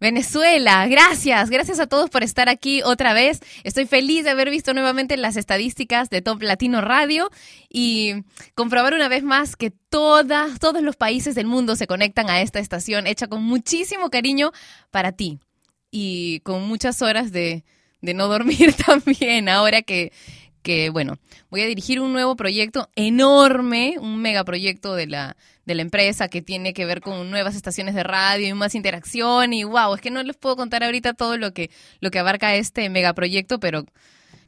Venezuela, gracias, gracias a todos por estar aquí otra vez. Estoy feliz de haber visto nuevamente las estadísticas de Top Latino Radio y comprobar una vez más que todas, todos los países del mundo se conectan a esta estación hecha con muchísimo cariño para ti y con muchas horas de, de no dormir también ahora que, que, bueno, voy a dirigir un nuevo proyecto enorme, un megaproyecto de la, de la empresa que tiene que ver con nuevas estaciones de radio y más interacción y wow, es que no les puedo contar ahorita todo lo que, lo que abarca este megaproyecto, pero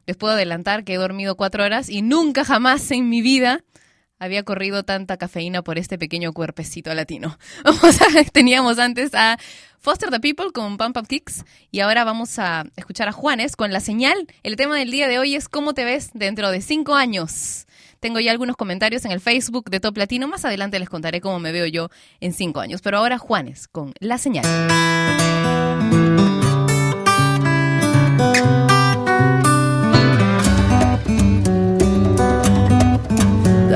les puedo adelantar que he dormido cuatro horas y nunca jamás en mi vida había corrido tanta cafeína por este pequeño cuerpecito latino. O sea, teníamos antes a Foster the People con Pump Up Kicks y ahora vamos a escuchar a Juanes con La Señal. El tema del día de hoy es ¿Cómo te ves dentro de cinco años? Tengo ya algunos comentarios en el Facebook de Top Latino. Más adelante les contaré cómo me veo yo en cinco años. Pero ahora Juanes con La Señal.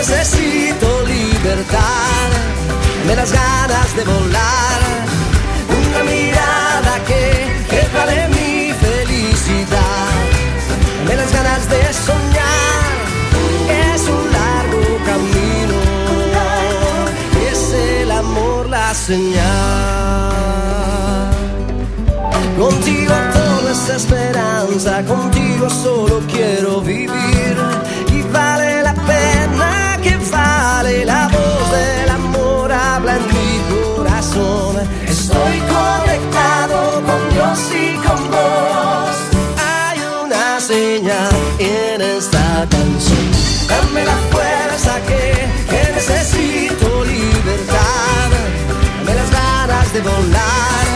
necesito libertad. Dame las ganas de volar. Una mirada que, vale mi felicidad. Dame las ganas de soñar. Es un largo camino. Es el amor la señal. Contigo todo es esperanza, contigo solo quiero vivir. Estoy conectado con Dios y con vos. Hay una señal en esta canción. Dame la fuerza que, que necesito libertad. Dame las ganas de volar.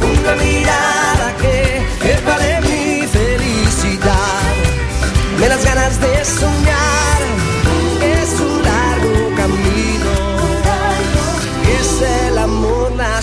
Una mirada que, que vale mi felicidad. Dame las ganas de soñar.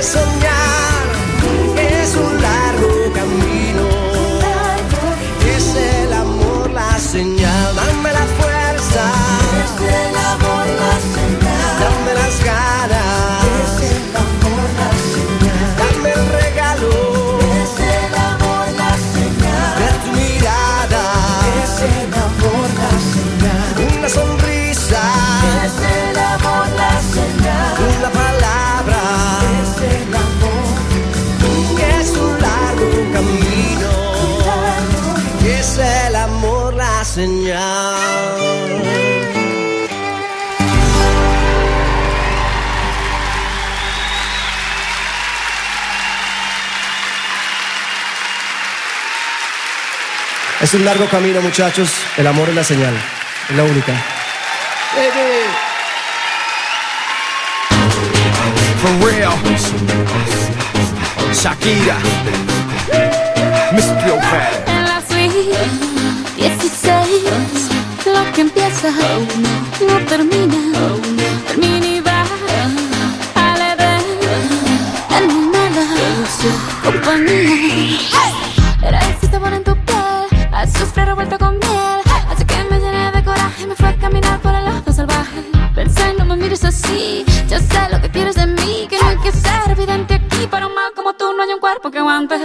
ganas de señal. Es un largo camino, muchachos. El amor es la señal. Es la única. For real. Shakira. que empieza oh, no. no termina. Oh, no. Termina y va a la edad en mi mala compañía. Hey. Era ese sabor en tu piel, azufre revuelto con miel. Así que me llené de coraje y me fue a caminar por el lado salvaje. Pensé, no me mires así, ya sé lo que quieres de mí. Que no hay que ser evidente aquí para un mal como tú, no hay un cuerpo que aguante.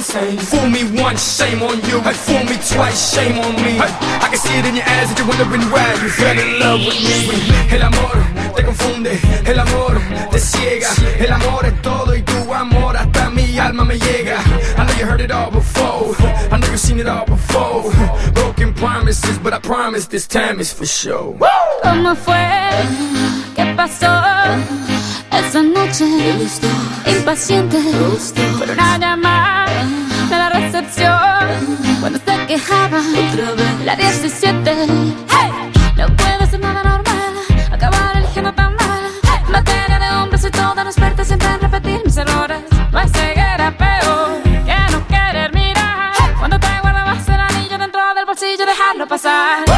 Insane. Fool me once, shame on you. Hey, fool me twice, shame on me. Hey, I can see it in your eyes that you're wondering why you fell in love with me. El amor te confunde, el amor te ciega. El amor es todo y tu amor hasta mi alma me llega. I know you heard it all before. I know you've seen it all before. Broken promises, but I promise this time is for sure. ¿Cómo fue? ¿Qué pasó? Esa noche, impaciente, por una llamada de la recepción. Cuando se quejaba, la 17. ¡Hey! No puede ser nada normal, acabar eligiendo tan mal. En materia de hombres y toda no experta siempre en repetir mis errores. No hay ceguera peor que no querer mirar. Cuando te guardabas el anillo dentro del bolsillo, dejarlo pasar.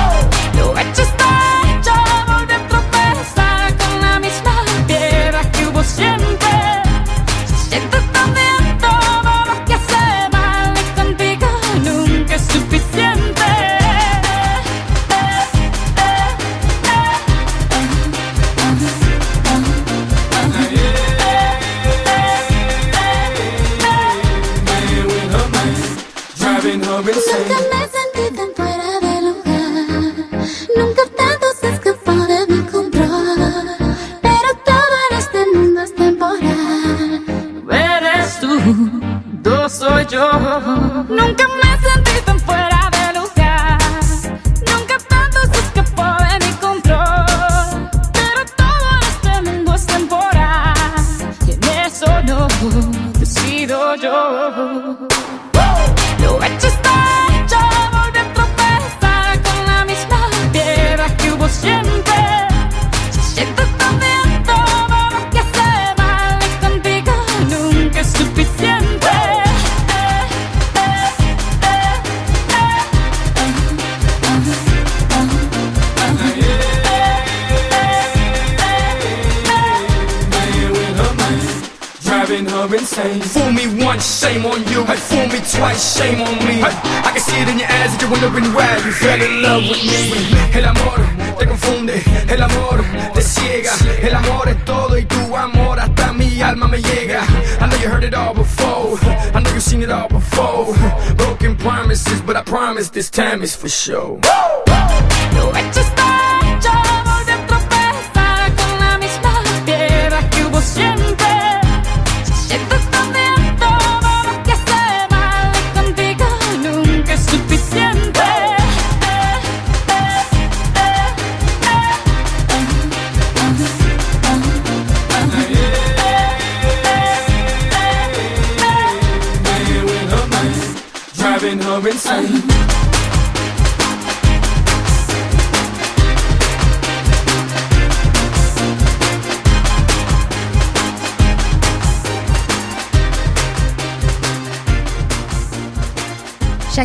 Fell in love with me. El amor te confunde, el amor te ciega. El amor es todo y tu amor hasta mi alma me llega. I know you heard it all before. I know you've seen it all before. Broken promises, but I promise this time is for sure.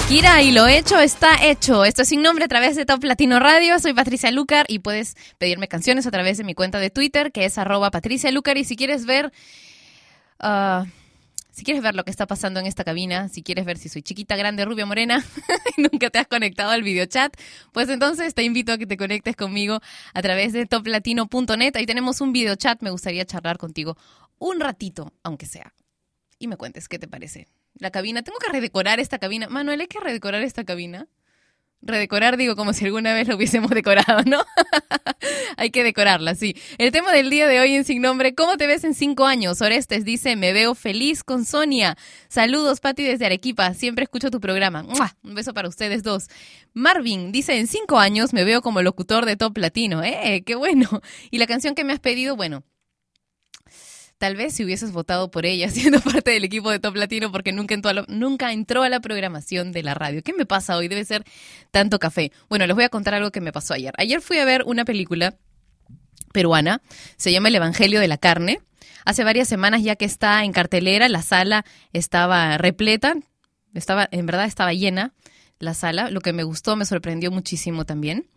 Shakira y lo hecho está hecho. Esto es sin nombre a través de Top Latino Radio. Soy Patricia Lucar y puedes pedirme canciones a través de mi cuenta de Twitter que es arroba Patricia Lucar. Y si quieres ver... ah, si quieres ver lo que está pasando en esta cabina, si quieres ver si soy chiquita, grande, rubia, morena, y nunca te has conectado al videochat, pues entonces te invito a que te conectes conmigo a través de toplatino.net. Ahí tenemos un videochat, me gustaría charlar contigo un ratito, aunque sea. Y me cuentes qué te parece. La cabina, tengo que redecorar esta cabina. Manuel, hay que redecorar esta cabina. Redecorar, digo, como si alguna vez lo hubiésemos decorado, ¿no? Hay que decorarla, sí. El tema del día de hoy en Sin Nombre, ¿cómo te ves en cinco años? Orestes dice, me veo feliz con Sonia. Saludos, Pati, desde Arequipa. Siempre escucho tu programa. Un beso para ustedes dos. Marvin dice, en cinco años me veo como locutor de Top Latino. ¡Eh, qué bueno! Y la canción que me has pedido, bueno, Tal vez si hubieses votado por ella siendo parte del equipo de Top Latino porque nunca entró, a nunca entró a la programación de la radio. ¿Qué me pasa hoy? Debe ser tanto café. Bueno, les voy a contar algo que me pasó ayer. Ayer fui a ver una película peruana, se llama El Evangelio de la Carne. Hace varias semanas ya que está en cartelera, la sala estaba repleta, Estaba, en verdad estaba llena la sala, lo que me gustó, me sorprendió muchísimo también.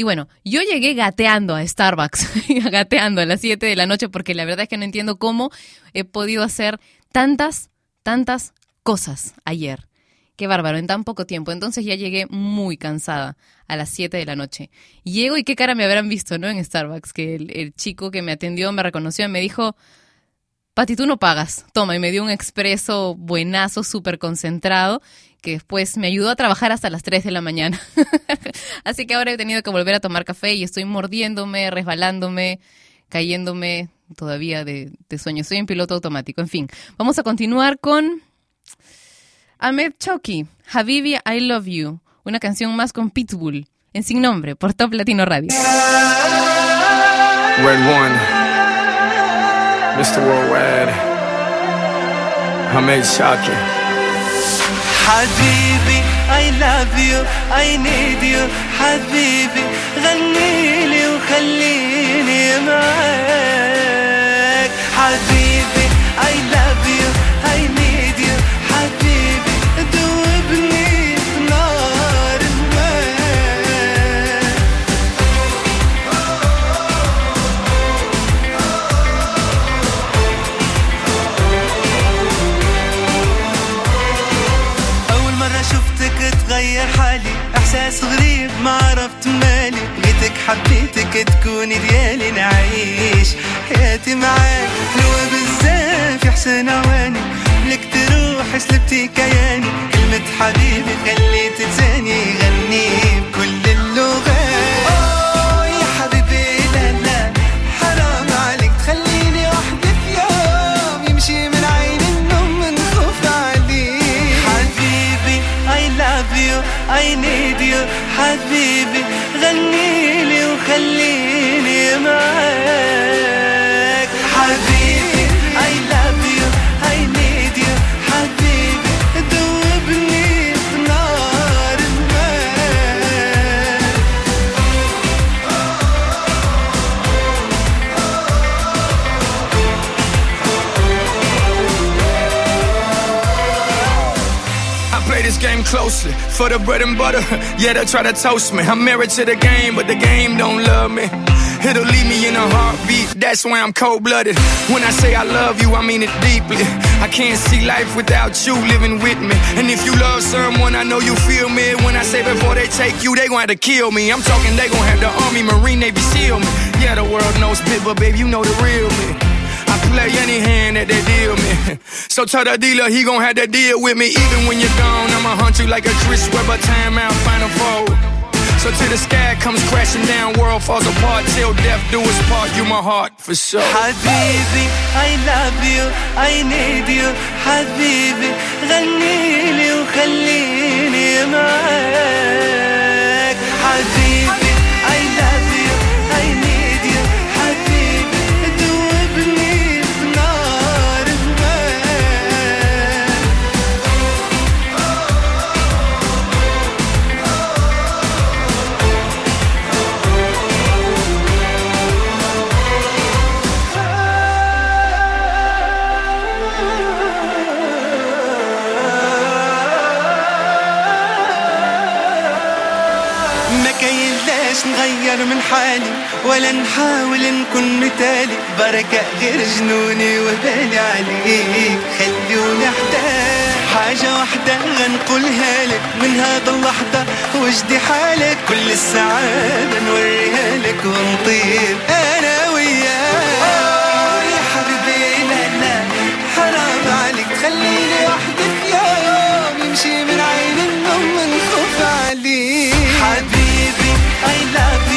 Y bueno, yo llegué gateando a Starbucks, gateando a las 7 de la noche, porque la verdad es que no entiendo cómo he podido hacer tantas, tantas cosas ayer. Qué bárbaro, en tan poco tiempo. Entonces ya llegué muy cansada a las 7 de la noche. Llego y qué cara me habrán visto, ¿no? En Starbucks, que el, el chico que me atendió me reconoció y me dijo, Pati, tú no pagas. Toma, y me dio un expreso buenazo, súper concentrado, que después me ayudó a trabajar hasta las 3 de la mañana. Así que ahora he tenido que volver a tomar café y estoy mordiéndome, resbalándome, cayéndome todavía de, sueño. Soy en piloto automático. En fin, vamos a continuar con Ahmed Choki, Habibi, I Love You, una canción más con Pitbull, en sin nombre, por Top Latino Radio. Red One, Mr. Worldwide, Hamed Shaki. حبيبي I love you I need you. حبيبي غنيلي وخليني معاك. حالي إحساس غريب ما عرفت مالي. لقيتك حبيتك تكوني ديالي. نعيش حياتي معاك. حلوة بزاف يا حسن عواني لك تروح سلبتي كياني. كلمة حبيبي خليت لساني يغني بكل for the bread and butter. Yeah, they try to toast me. I'm married to the game, but the game don't love me. It'll leave me in a heartbeat. That's why I'm cold blooded. When I say I love you, I mean it deeply. I can't see life without you living with me. And if you love someone, I know you feel me. When I say before they take you, they gon' have to kill me. I'm talking, they gon' have the army, marine, navy, seal me. Yeah, the world knows bit, but baby, you know the real me I play any hand that they deal me. So tell the dealer he gon' have to deal with me. Even when you're gone, I'ma hunt you like a Chris Webber timeout final fold. So till the sky comes crashing down, world falls apart. Till death do us part, you my heart for sure. حبيبي I love you I need you حبيبي غنيلي وخليني معاك نغير من حالي ولا نحاول نكون مثالي. بركة غير جنوني وبالي عليك خلوني احتاج حاجة واحدة غنقولها لك. من هذا اللحظة وجدي حالك. كل السعادة نوريها لك ونطير أنا وياك. يا حبيبي لا حرام عليك. تخليني وحدي في يوم يمشي من عين النوم من خوف عليك. حبيبي I love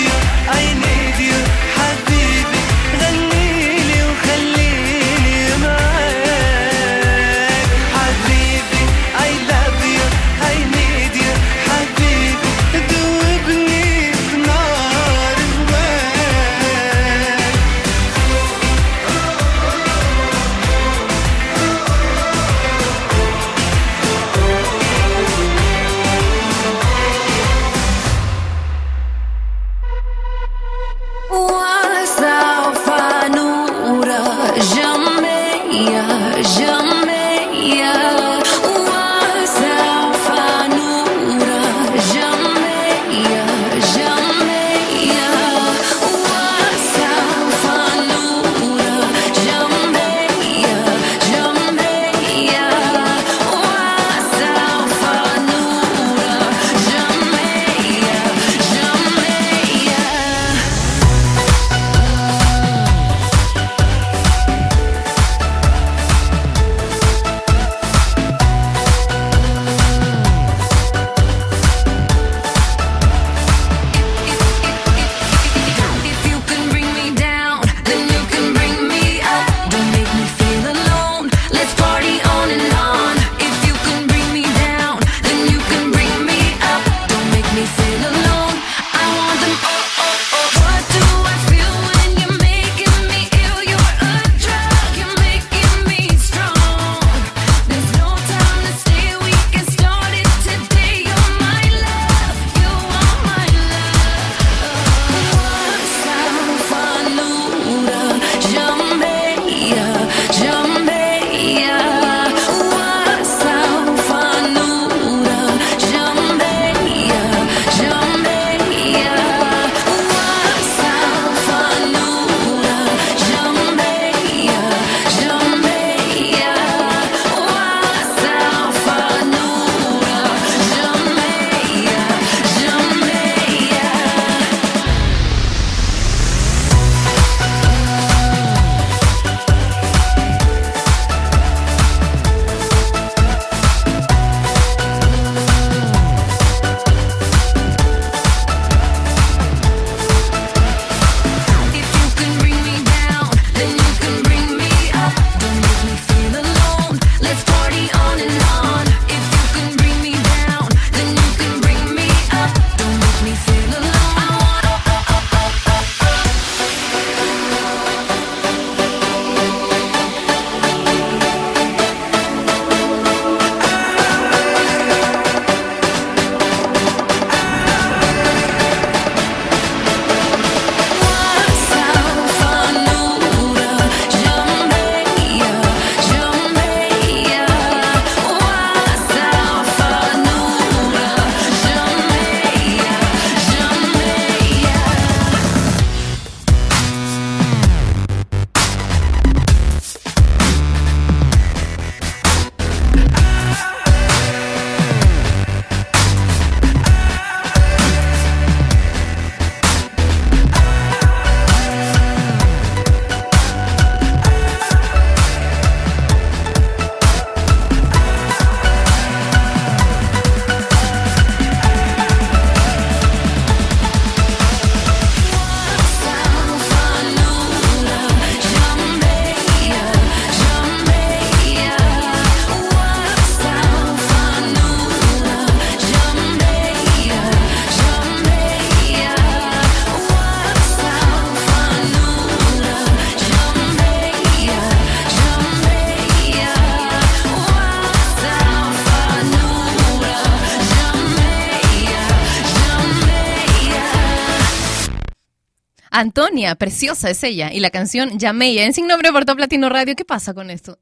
Preciosa es ella. Y la canción Llameya, en Sin Nombre por Top Latino Radio. ¿Qué pasa con esto?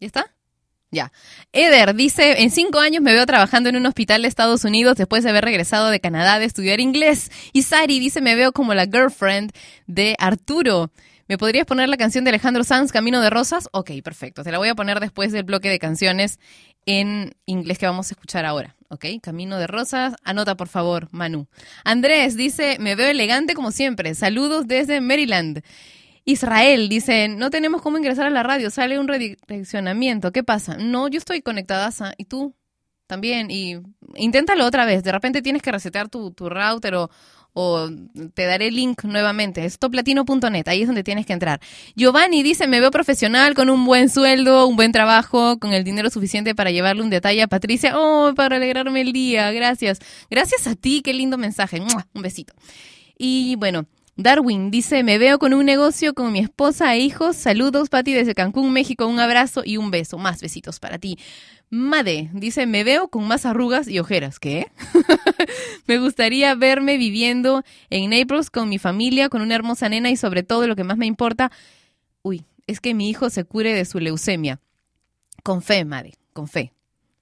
¿Ya está? Ya. Eder dice, en cinco años me veo trabajando en un hospital de Estados Unidos después de haber regresado de Canadá de estudiar inglés. Y Sari dice, me veo como la girlfriend de Arturo. ¿Me podrías poner la canción de Alejandro Sanz, Camino de Rosas? Ok, perfecto. Te la voy a poner después del bloque de canciones en inglés que vamos a escuchar ahora. Ok, Camino de Rosas. Anota, por favor, Manu. Andrés dice, me veo elegante como siempre. Saludos desde Maryland. Israel dice, no tenemos cómo ingresar a la radio, sale un redireccionamiento. ¿Qué pasa? No, yo estoy conectada. ¿Y tú? También. Y inténtalo otra vez. De repente tienes que resetear tu, tu router o, o te daré el link nuevamente. Es toplatino.net, ahí es donde tienes que entrar. Giovanni dice, me veo profesional, con un buen sueldo, un buen trabajo, con el dinero suficiente para llevarle un detalle a Patricia. Oh, para alegrarme el día, gracias. Gracias a ti, qué lindo mensaje. Un besito. Y bueno, Darwin dice, me veo con un negocio con mi esposa e hijos. Saludos, Pati, desde Cancún, México. Un abrazo y un beso. Más besitos para ti. Made dice, me veo con más arrugas y ojeras. ¿Qué? me gustaría verme viviendo en Naples con mi familia, con una hermosa nena y sobre todo lo que más me importa, uy, es que mi hijo se cure de su leucemia. Con fe, Made, con fe.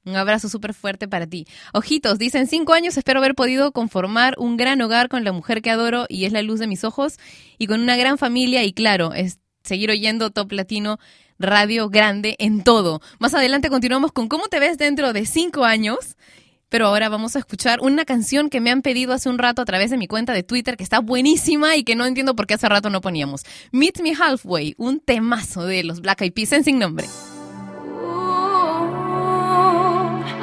Un abrazo súper fuerte para ti. Ojitos, dicen cinco años espero haber podido conformar un gran hogar con la mujer que adoro y es la luz de mis ojos y con una gran familia y claro, es seguir oyendo Top Latino Radio Grande en todo. Más adelante continuamos con cómo te ves dentro de cinco años. Pero ahora vamos a escuchar una canción que me han pedido hace un rato a través de mi cuenta de Twitter, que está buenísima y que no entiendo por qué hace rato no poníamos. Meet Me Halfway, un temazo de los Black Eyed Peas en sin nombre.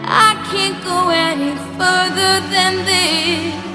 I can't go any further than this.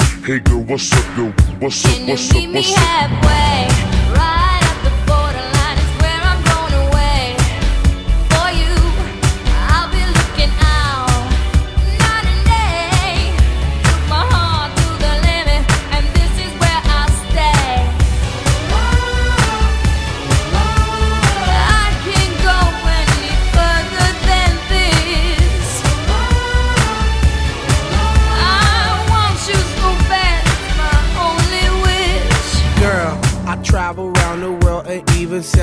Hey girl, what's up, yo? What's up, Can you what's meet up, me what's up? halfway? Right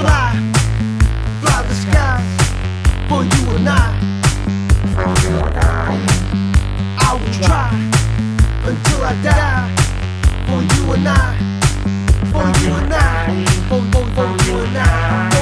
Fly, fly the skies for you and I. I will try until I die for you and I. For you and I. For, for, for you and I.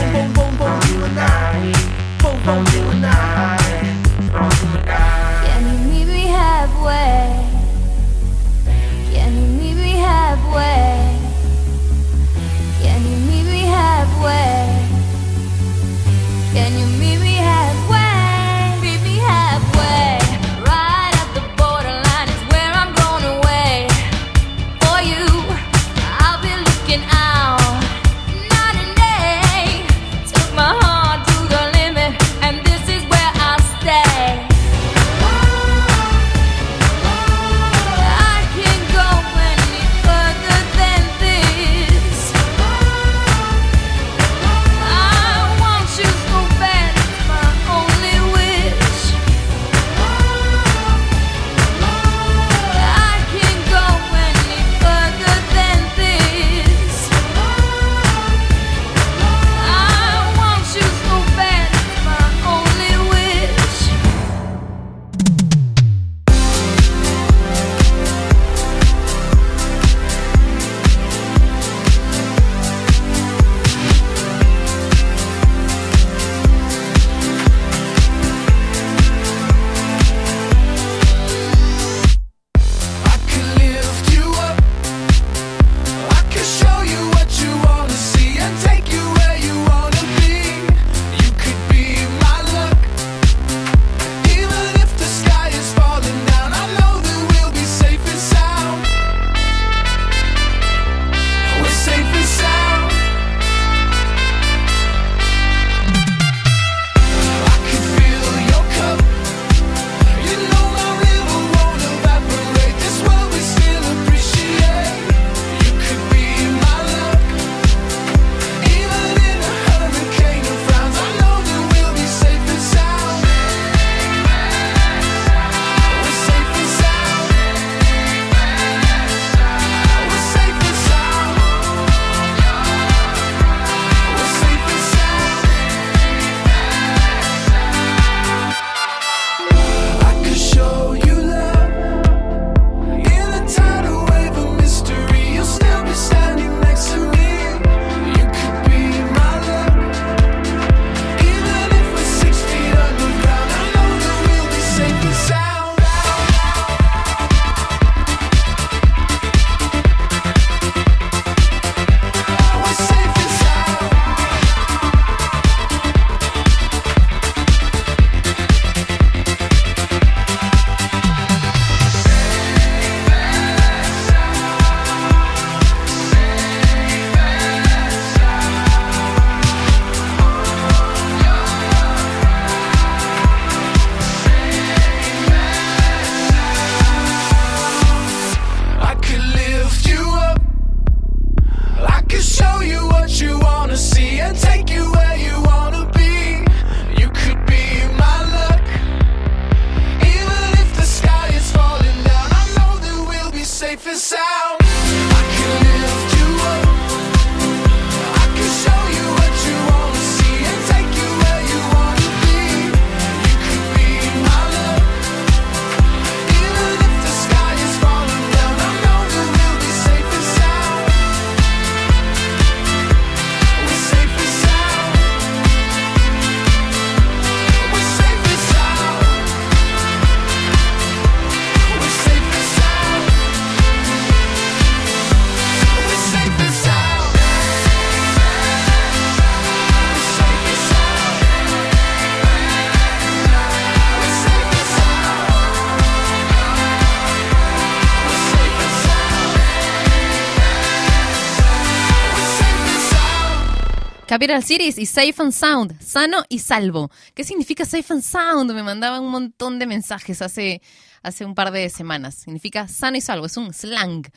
Capital Cities y Safe and Sound, sano y salvo. ¿Qué significa Safe and Sound? Me mandaban un montón de mensajes hace, hace un par de semanas. Significa sano y salvo, es un slang.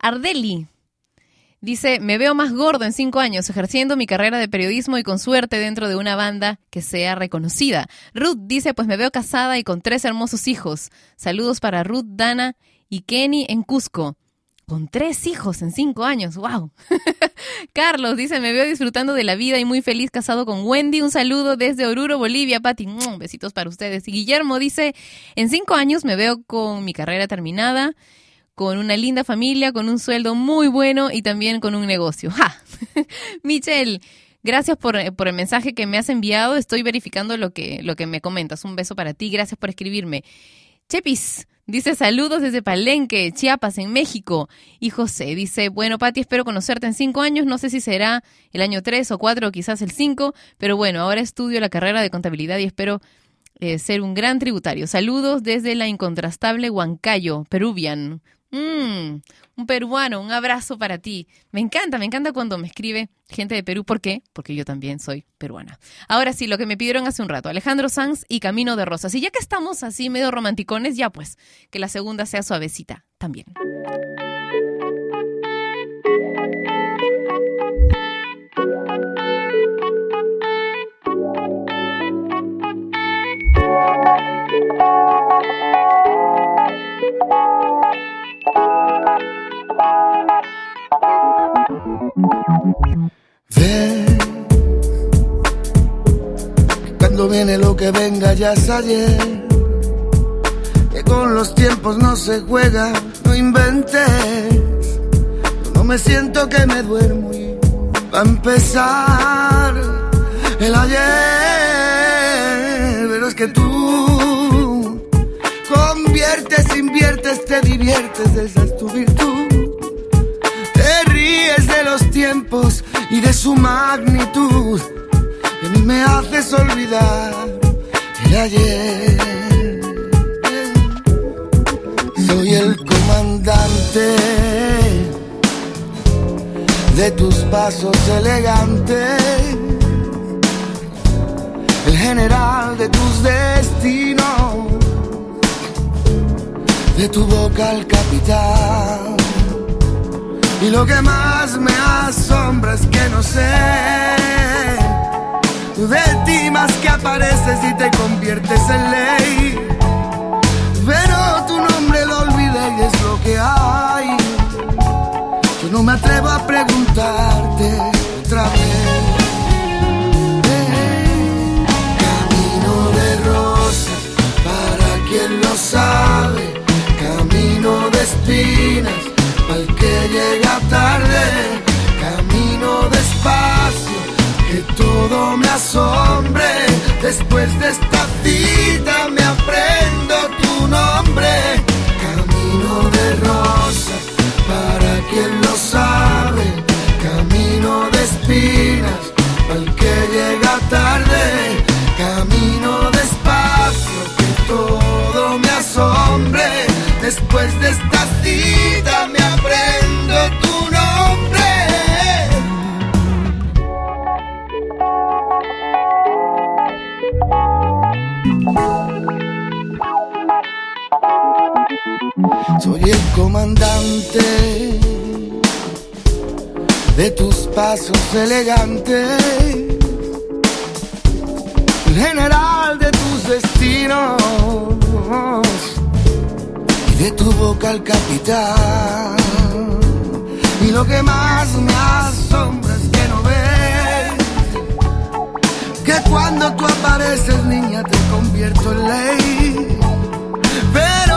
Ardeli dice, me veo más gordo en cinco años ejerciendo mi carrera de periodismo y con suerte dentro de una banda que sea reconocida. Ruth dice, pues me veo casada y con tres hermosos hijos. Saludos para Ruth, Dana y Kenny en Cusco. Con tres hijos en cinco años, wow. Carlos dice, me veo disfrutando de la vida y muy feliz casado con Wendy. Un saludo desde Oruro, Bolivia, Pati. Mm, Besitos para ustedes. Y Guillermo dice, en cinco años me veo con mi carrera terminada, con una linda familia, con un sueldo muy bueno y también con un negocio. ¡Ja! Michelle, gracias por, por el mensaje que me has enviado. Estoy verificando lo que, lo que me comentas. Un beso para ti. Gracias por escribirme. Chepis. Dice saludos desde Palenque, Chiapas, en México. Y José dice, bueno, Pati, espero conocerte en cinco años. No sé si será el año tres o cuatro o quizás el cinco, pero bueno, ahora estudio la carrera de contabilidad y espero eh, ser un gran tributario. Saludos desde la incontrastable Huancayo, Peruvian. Mm, un peruano, un abrazo para ti. Me encanta, me encanta cuando me escribe gente de Perú. ¿Por qué? Porque yo también soy peruana. Ahora sí, lo que me pidieron hace un rato, Alejandro Sanz y Camino de Rosas. Y ya que estamos así medio romanticones, ya pues, que la segunda sea suavecita también. Ven, cuando viene lo que venga ya es ayer. Que con los tiempos no se juega, no inventes. No me siento que me duermo y va a empezar el ayer. Pero es que tú conviertes, inviertes, te diviertes, esa es tu virtud. Ríes de los tiempos y de su magnitud. Que ni me haces olvidar el ayer. Soy el comandante de tus pasos elegantes. El general de tus destinos. De tu boca al capitán. Y lo que más me asombra es que no sé de ti más que apareces y te conviertes en ley. Pero tu nombre lo olvidé y es lo que hay. Yo no me atrevo a preguntarte otra vez. Camino de rosas, para quien lo sabe. Camino de espinas al que llega tarde, camino despacio, que todo me asombre. Después de esta cita me aprendo tu nombre, camino de rosas, para quien lo sabe, camino de espinas, al que llega tarde, Después de esta cita me aprendo tu nombre. Soy el comandante de tus pasos elegantes, el general de tus destinos de tu boca al capitán. Y lo que más me asombra es que no ves que cuando tú apareces, niña, te convierto en ley. Pero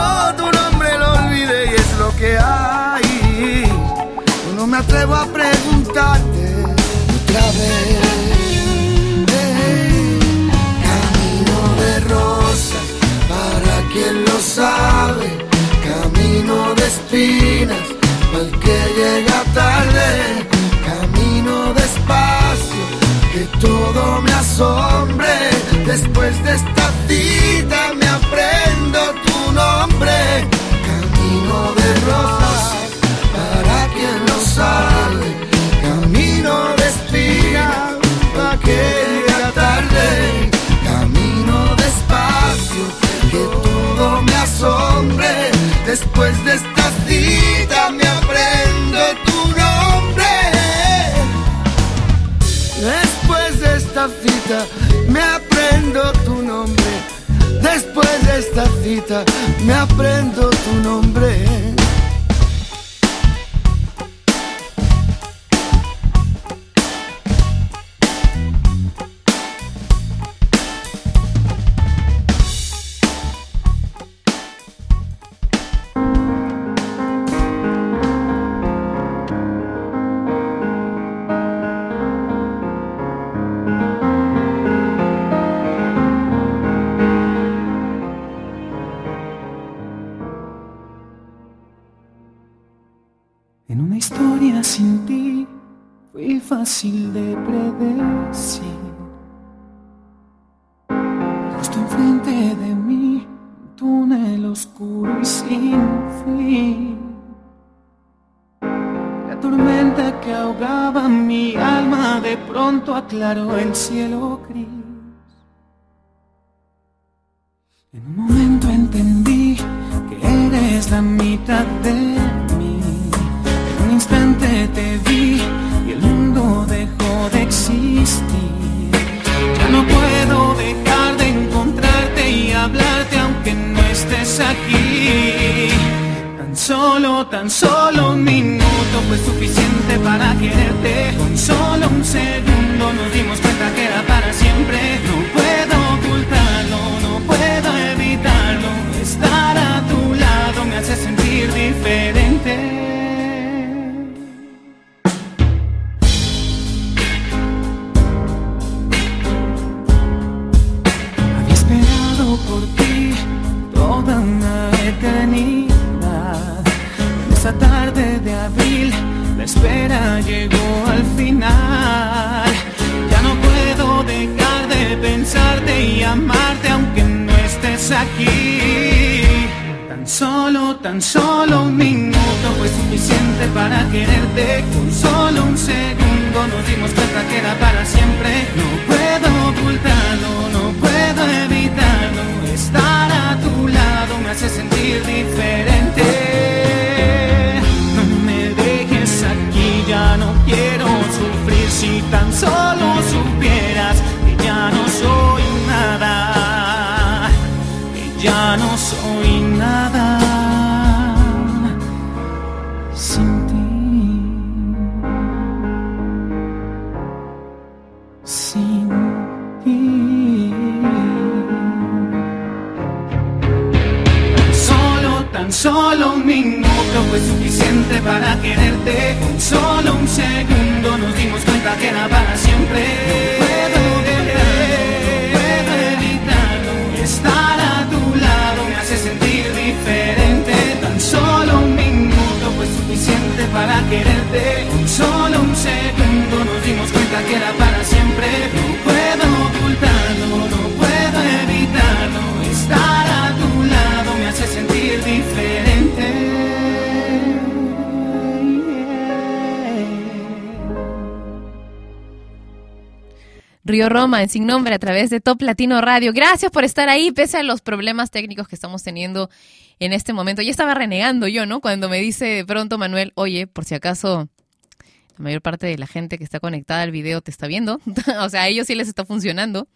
espinas, que llega tarde, camino despacio, que todo me asombre, después de esta cita me aprendo tu nombre, camino de rosas, para quien lo sabe, camino de espinas, pa' que llega tarde, camino despacio, que todo me asombre, después de esta cita me aprendo tu nombre. Después de esta cita me aprendo tu nombre. Aclaró el cielo gris. En un momento entendí que eres la mitad de mí. En un instante te vi y el mundo dejó de existir. Ya no puedo dejar de encontrarte y hablarte aunque no estés aquí. Tan solo, tan solo un minuto fue suficiente para quererte. Con solo un segundo nos dimos cuenta que era para siempre. Minuto fue suficiente para quererte. Solo un segundo nos dimos cuenta que era para siempre. No puedo Río Roma en Sin Nombre a través de Top Latino Radio. Gracias por estar ahí, pese a los problemas técnicos que estamos teniendo en este momento. Ya estaba renegando yo, ¿no? Cuando me dice de pronto Manuel, oye, por si acaso la mayor parte de la gente que está conectada al video te está viendo. o sea, a ellos sí les está funcionando.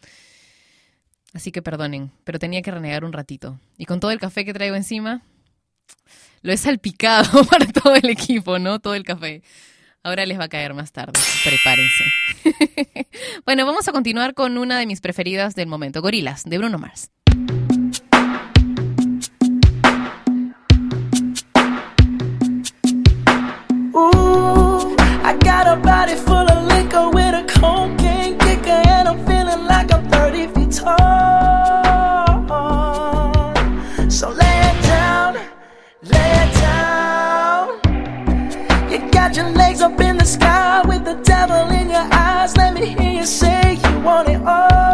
Así que perdonen, pero tenía que renegar un ratito. Y con todo el café que traigo encima, lo he salpicado para todo el equipo, ¿no? Todo el café. Ahora les va a caer más tarde. Prepárense. bueno, vamos a continuar con una de mis preferidas del momento, Gorilas, de Bruno Mars. Ooh, I got a body full of liquor with a cocaine kicker, and I'm feeling like I'm 30 feet tall. Up in the sky with the devil in your eyes. Let me hear you say you want it all.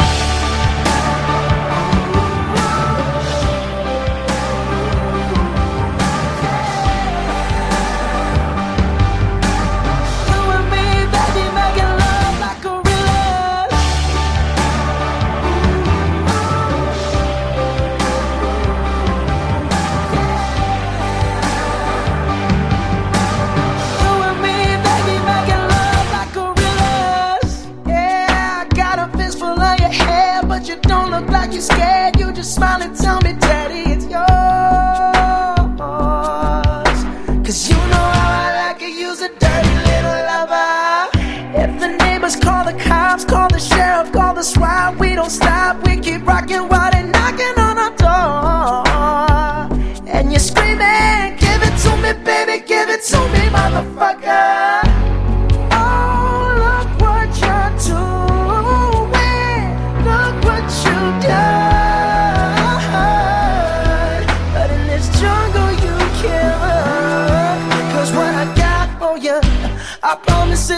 smile and tell me, Daddy, it's yours. Cause you know how I like it—use a dirty little lover. If the neighbors call the cops, call the sheriff, call the SWAT, we don't stop. We keep rocking while they knocking on our door. And you're screaming, give it to me, baby, give it to me, motherfucker.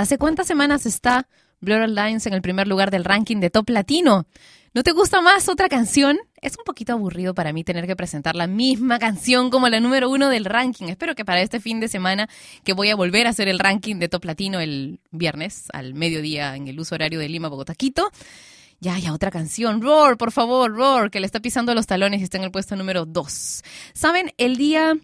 ¿Hace cuántas semanas está Blurred Lines en el primer lugar del ranking de Top Latino? ¿No te gusta más otra canción? Es un poquito aburrido para mí tener que presentar la misma canción como la número uno del ranking. Espero que para este fin de semana, que voy a volver a hacer el ranking de Top Latino el viernes al mediodía en el uso horario de Lima, Bogotá, Quito, ya haya otra canción. Roar, por favor, Roar, que le está pisando los talones y está en el puesto número dos. ¿Saben? El día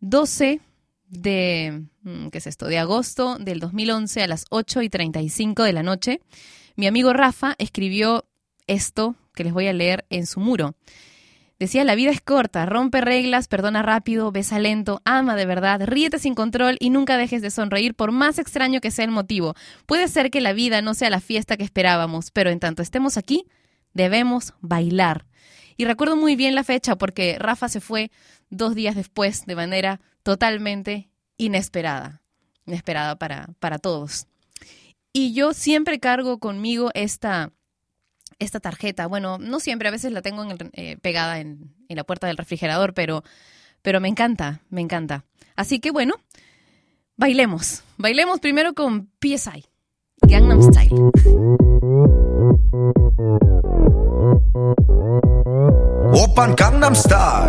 12 de, mm, ¿qué es esto? De agosto del 2011 a las 8 y 35 de la noche, mi amigo Rafa escribió esto que les voy a leer en su muro. Decía, la vida es corta, rompe reglas, perdona rápido, besa lento, ama de verdad, ríete sin control y nunca dejes de sonreír por más extraño que sea el motivo. Puede ser que la vida no sea la fiesta que esperábamos, pero en tanto estemos aquí, debemos bailar. Y recuerdo muy bien la fecha porque Rafa se fue dos días después de manera totalmente inesperada, inesperada para, para todos. Y yo siempre cargo conmigo esta, esta tarjeta. Bueno, no siempre, a veces la tengo eh, pegada en, en, la puerta del refrigerador, pero, pero me encanta, me encanta. Así que bueno, bailemos. Bailemos primero con PSI, Gangnam Style. Open Gangnam Style.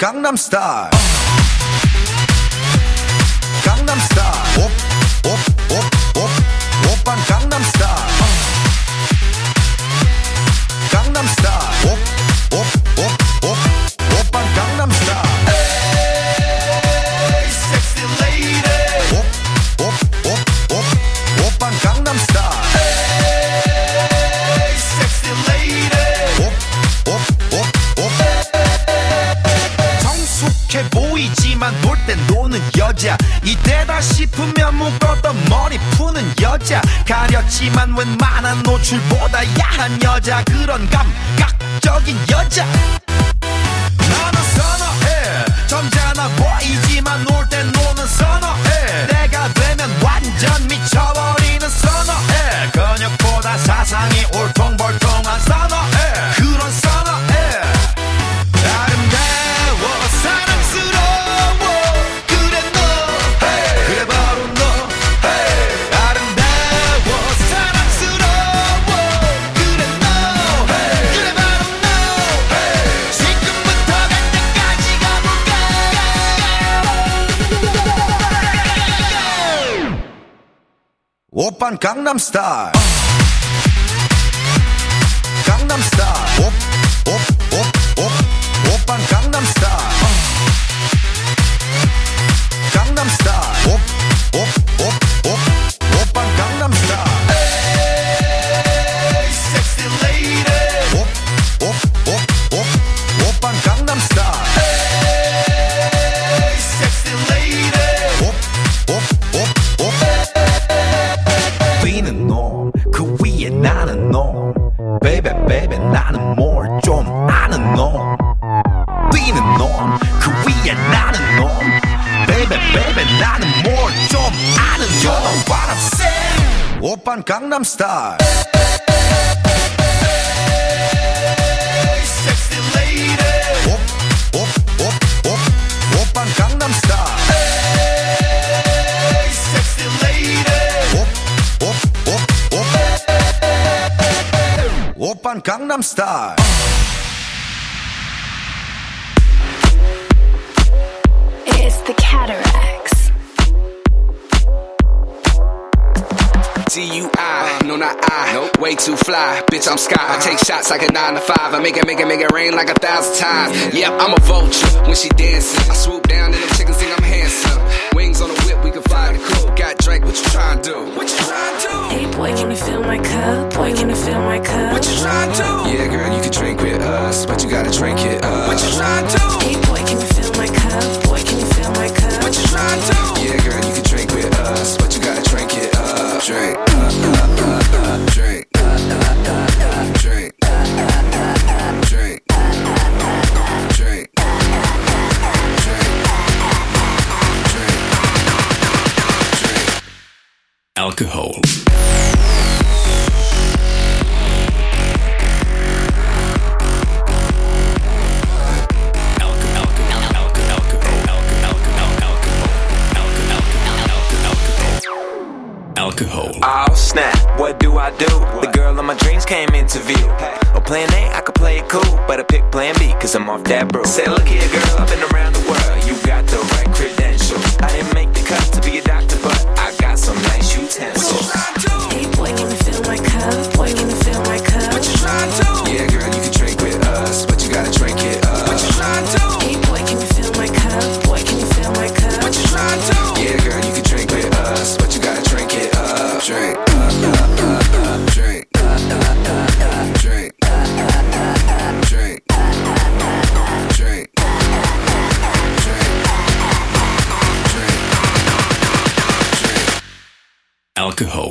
Gangnam Style. 노출보다 야한 여자 그런 감 star. star. It's the cataracts. DUI, no not I, nope. way too fly, bitch I'm sky. I take shots like a nine to five, I make it, make it, make it rain like a thousand times. Yep, I'm a vulture when she dancing. I swoop down in the the hole. Alcohol. Oh snap, what do I do? The girl of my dreams came into view. Well, plan A, I could play it cool, but I pick plan B, cause I'm off that bro. Say, look here, girl, I've been around the world, you got the right credentials. I didn't make the cut to be a doctor, but got some nice utensils. Achterhoofd.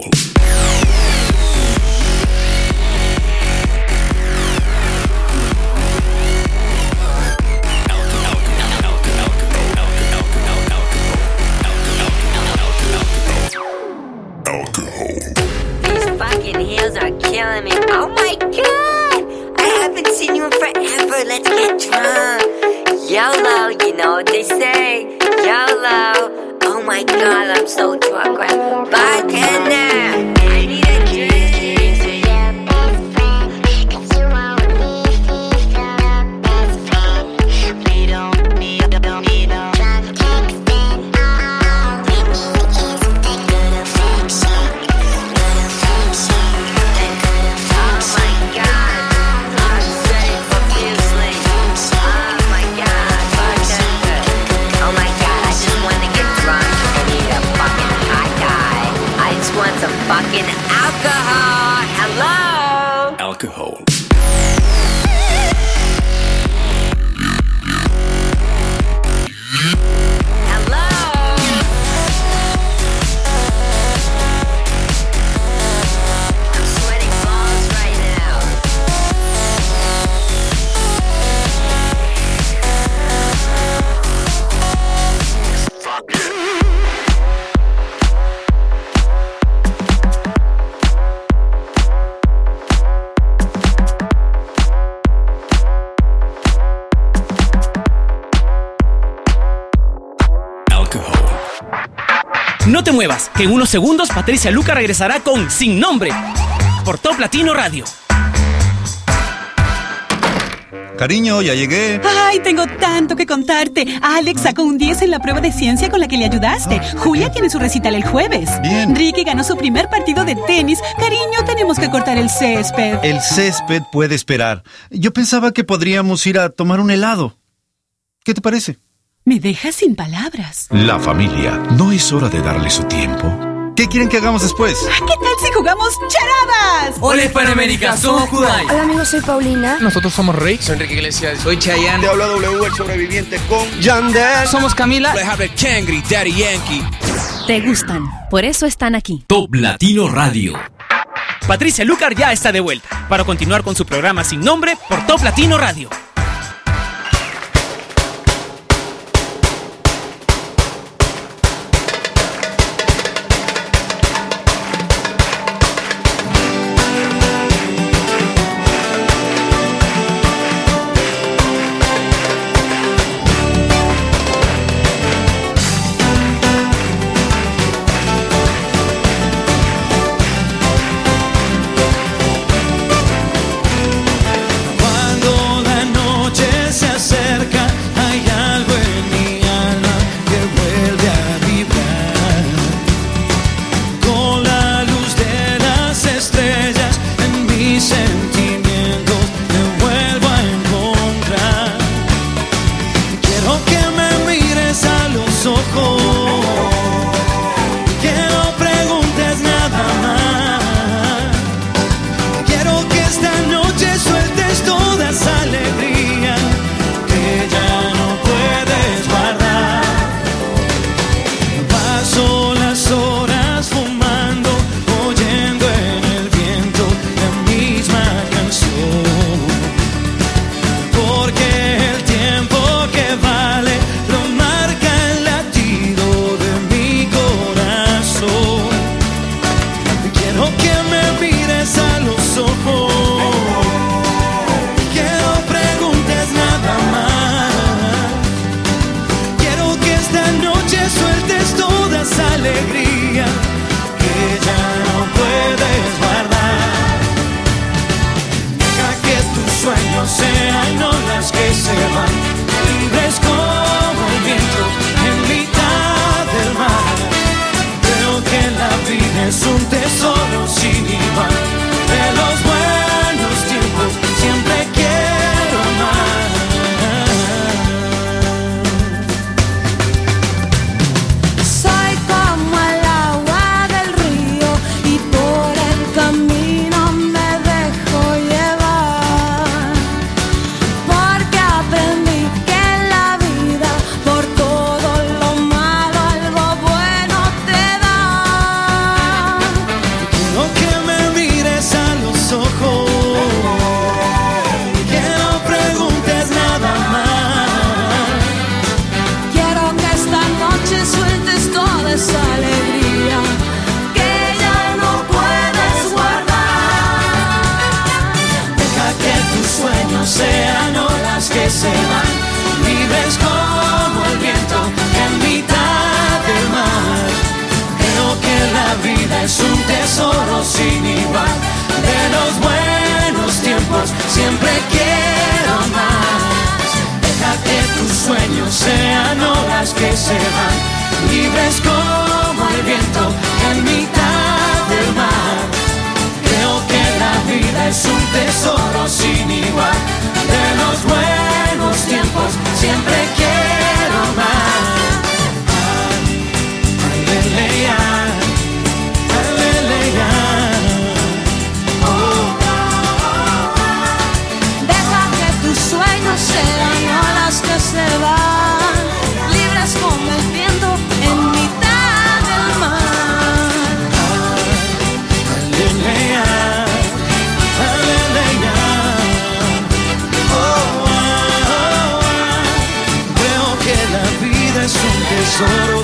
segundos, Patricia Luca regresará con Sin Nombre por Top Latino Radio. Cariño, ya llegué. Ay, tengo tanto que contarte. Alex sacó un 10 en la prueba de ciencia con la que le ayudaste. Ah, Julia tiene su recital el jueves. Bien. Ricky ganó su primer partido de tenis. Cariño, tenemos que cortar el césped. El césped puede esperar. Yo pensaba que podríamos ir a tomar un helado. ¿Qué te parece? Me dejas sin palabras. La familia, ¿no es hora de darle su tiempo? ¿Qué quieren que hagamos después? ¿Qué tal si jugamos charadas? Hola Hispanoamérica, somos Kudai. Hola amigos, soy Paulina. Nosotros somos Rey. Soy Enrique Iglesias. Soy Chayanne. Te habla W, el sobreviviente con Yandel. Somos Camila. Kangri, Daddy Yankee. Te gustan, por eso están aquí. Top Latino Radio. Patricia Lucar ya está de vuelta para continuar con su programa sin nombre por Top Latino Radio. solo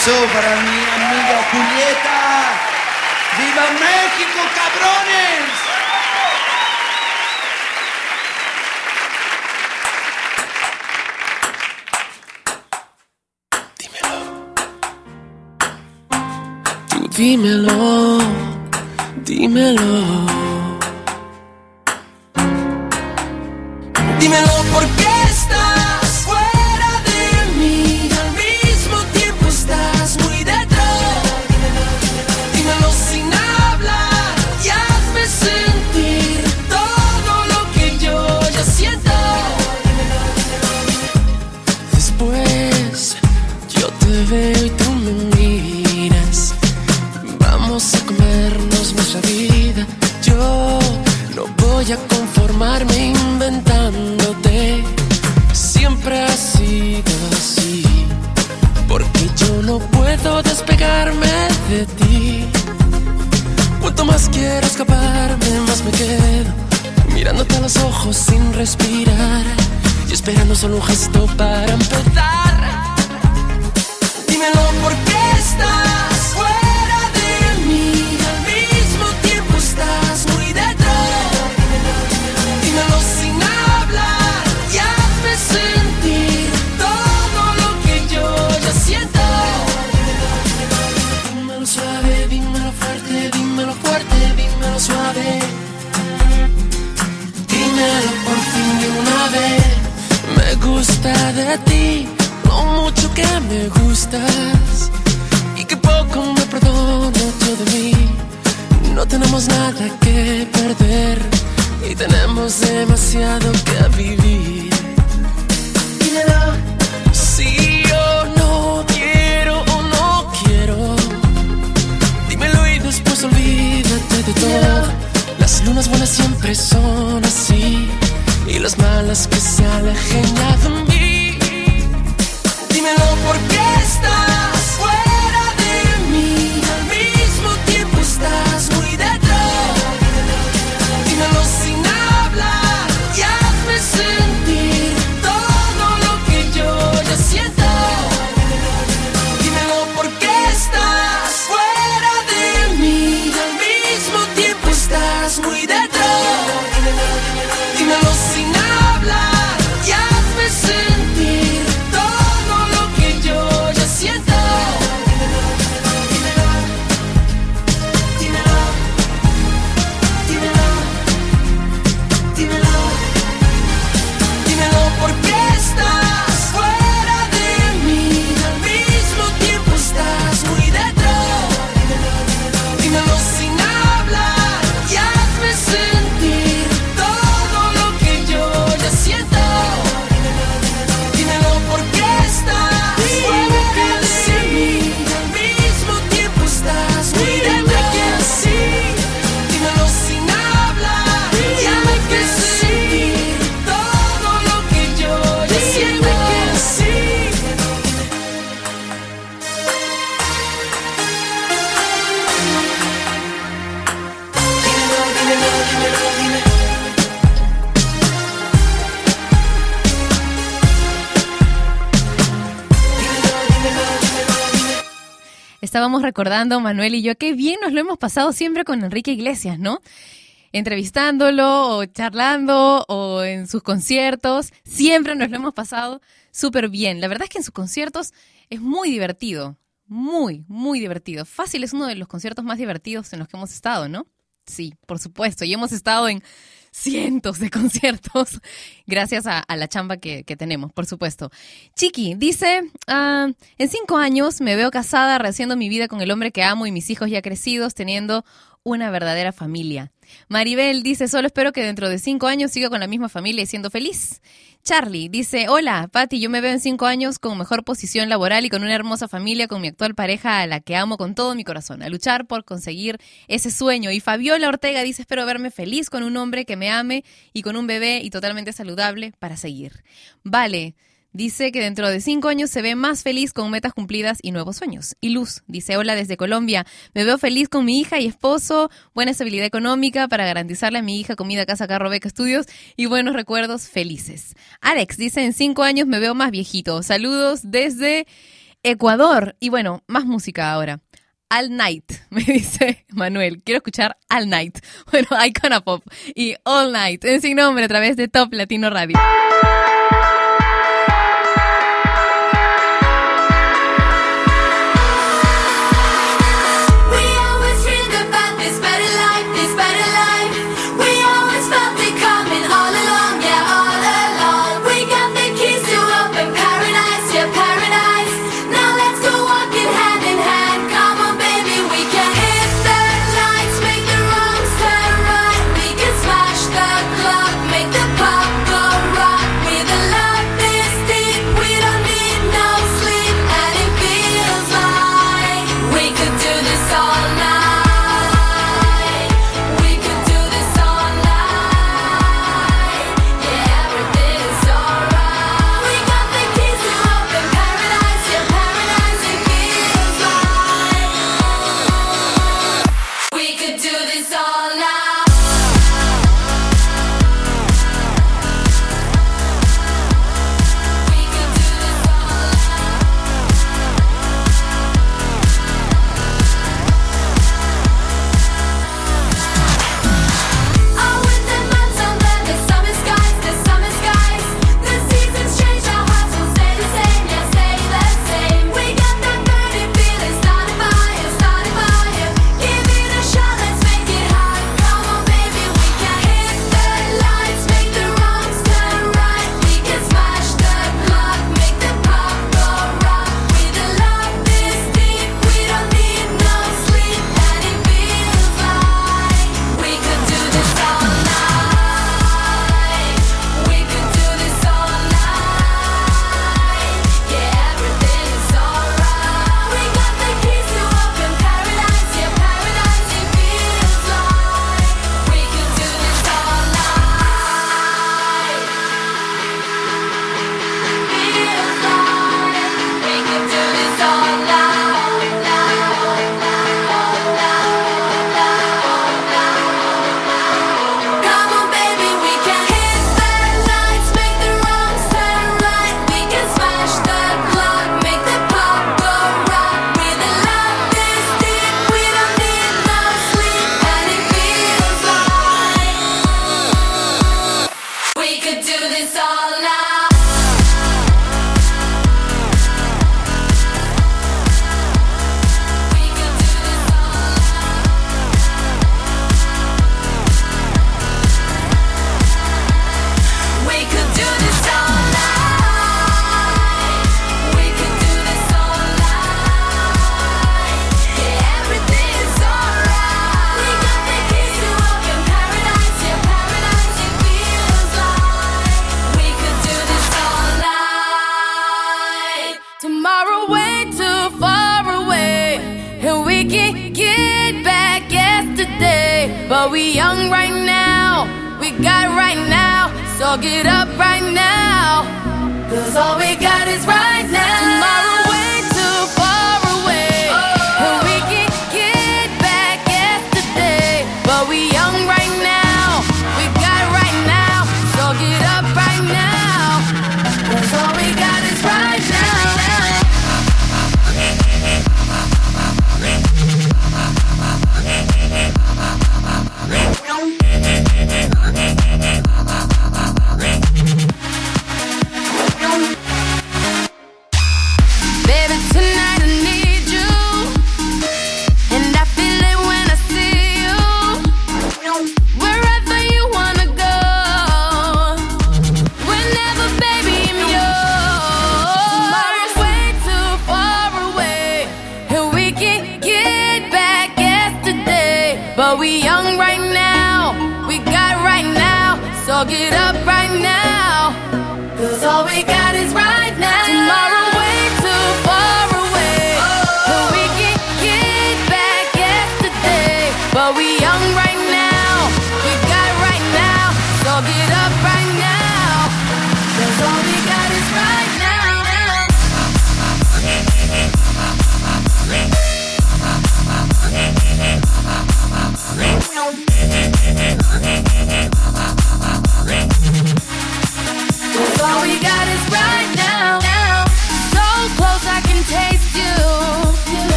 aplauso para mi amiga Julieta. ¡Viva México, cabrones! Tú dímelo, dímelo. Dímelo recordando, Manuel y yo, qué bien nos lo hemos pasado siempre con Enrique Iglesias, ¿no? Entrevistándolo o charlando o en sus conciertos, siempre nos lo hemos pasado súper bien. La verdad es que en sus conciertos es muy divertido, muy, muy divertido. Fácil es uno de los conciertos más divertidos en los que hemos estado, ¿no? Sí, por supuesto. Y hemos estado en cientos de conciertos gracias a, la chamba que, que tenemos, por supuesto. Chiqui dice, ah, en cinco años me veo casada, rehaciendo mi vida con el hombre que amo y mis hijos ya crecidos, teniendo una verdadera familia. Maribel dice, solo espero que dentro de cinco años siga con la misma familia y siendo feliz. Charlie dice, hola, Patti, yo me veo en cinco años con mejor posición laboral y con una hermosa familia con mi actual pareja a la que amo con todo mi corazón, a luchar por conseguir ese sueño. Y Fabiola Ortega dice, espero verme feliz con un hombre que me ame y con un bebé y totalmente saludable para seguir. Vale. Dice que dentro de cinco años se ve más feliz con metas cumplidas y nuevos sueños. Y Luz dice, hola desde Colombia, me veo feliz con mi hija y esposo, buena estabilidad económica para garantizarle a mi hija comida, casa, carro, beca, estudios y buenos recuerdos felices. Alex dice, en cinco años me veo más viejito. Saludos desde Ecuador. Y bueno, más música ahora. All Night, me dice Manuel. Quiero escuchar All Night. Bueno, Icona Pop y All Night en sin nombre a través de Top Latino Radio.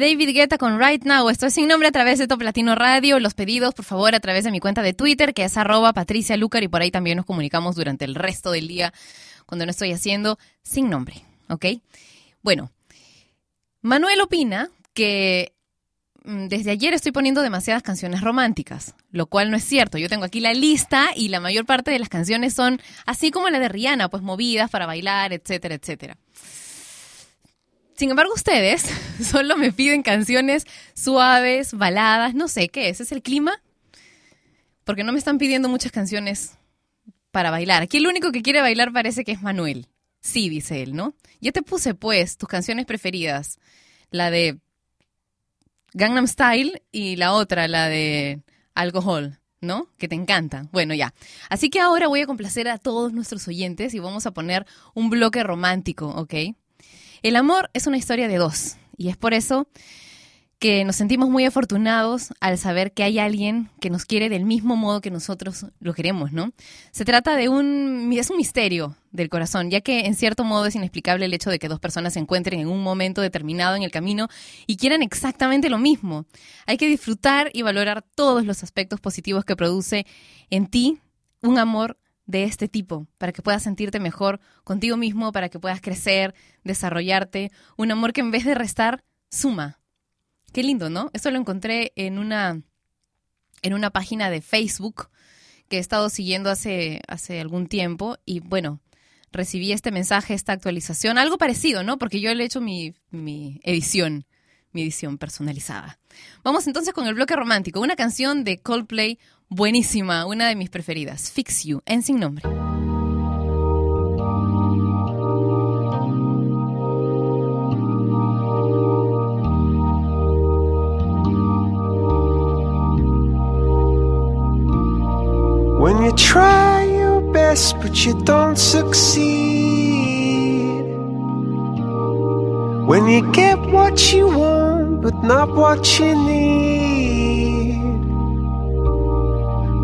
David Guetta con Right Now. Esto es sin nombre a través de Top Latino Radio. Los pedidos, por favor, a través de mi cuenta de Twitter, que es arroba Patricia Lucar, y por ahí también nos comunicamos durante el resto del día cuando no estoy haciendo sin nombre. ¿Ok? Bueno, Manuel opina que mm, desde ayer estoy poniendo demasiadas canciones románticas, lo cual no es cierto. Yo tengo aquí la lista y la mayor parte de las canciones son así como la de Rihanna, pues movidas para bailar, etcétera, etcétera. Sin embargo, ustedes solo me piden canciones suaves, baladas, no sé qué es, ¿es el clima? Porque no me están pidiendo muchas canciones para bailar. Aquí el único que quiere bailar parece que es Manuel. Sí, dice él, ¿no? Ya te puse pues tus canciones preferidas. La de Gangnam Style y la otra, la de Alcohol, ¿no? Que te encanta. Bueno, ya. Así que ahora voy a complacer a todos nuestros oyentes y vamos a poner un bloque romántico, ¿ok? El amor es una historia de dos y es por eso que nos sentimos muy afortunados al saber que hay alguien que nos quiere del mismo modo que nosotros lo queremos, ¿no? Se trata de un, es un misterio del corazón, ya que en cierto modo es inexplicable el hecho de que dos personas se encuentren en un momento determinado en el camino y quieran exactamente lo mismo. Hay que disfrutar y valorar todos los aspectos positivos que produce en ti un amor de este tipo, para que puedas sentirte mejor contigo mismo, para que puedas crecer, desarrollarte, un amor que en vez de restar, suma. Qué lindo, ¿no? Esto lo encontré en una, en una página de Facebook que he estado siguiendo hace, hace algún tiempo y bueno, recibí este mensaje, esta actualización, algo parecido, ¿no? Porque yo le he hecho mi, mi edición, mi edición personalizada. Vamos entonces con el bloque romántico, una canción de Coldplay buenísima, una de mis preferidas, Fix You, en sin nombre. When you try your best but you don't succeed. When you get what you want but not what you need.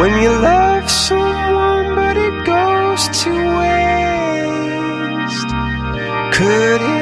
When you love someone but it goes to waste. Could it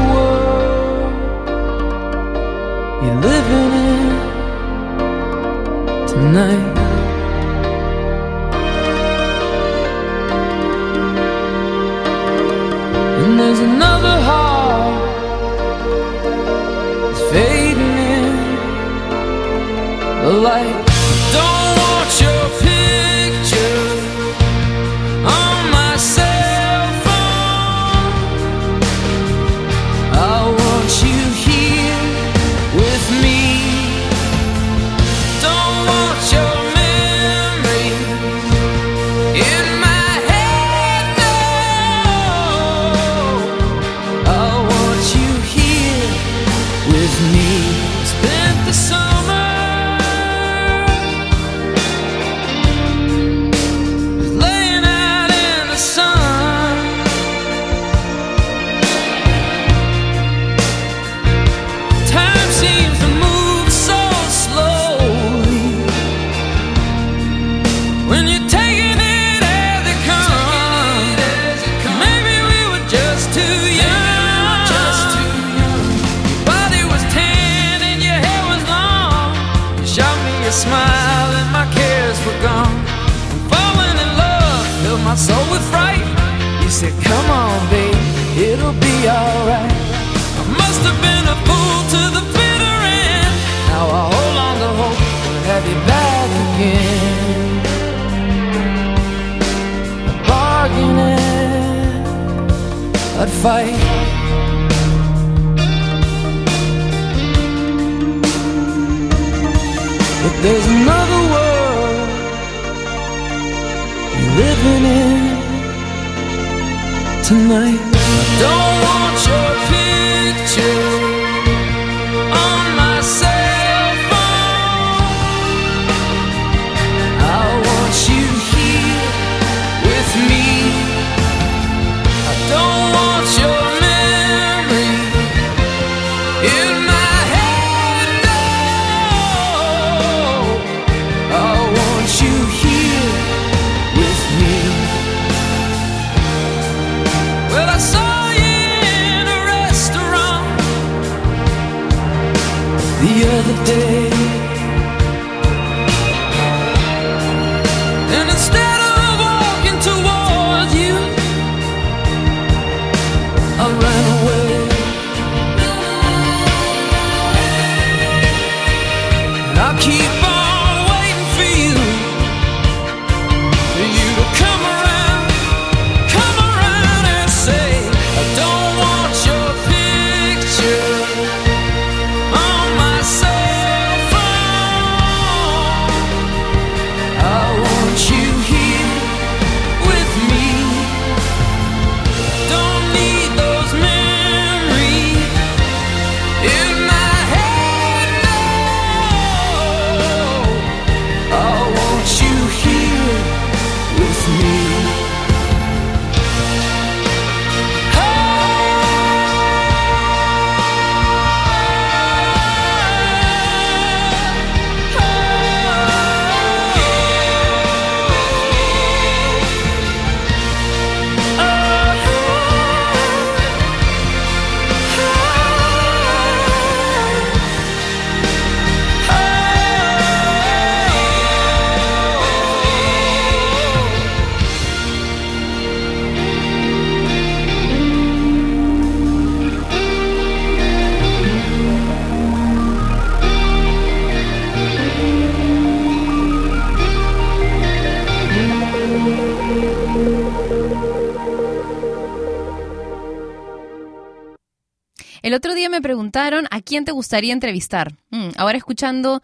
me preguntaron a quién te gustaría entrevistar. Mm, ahora escuchando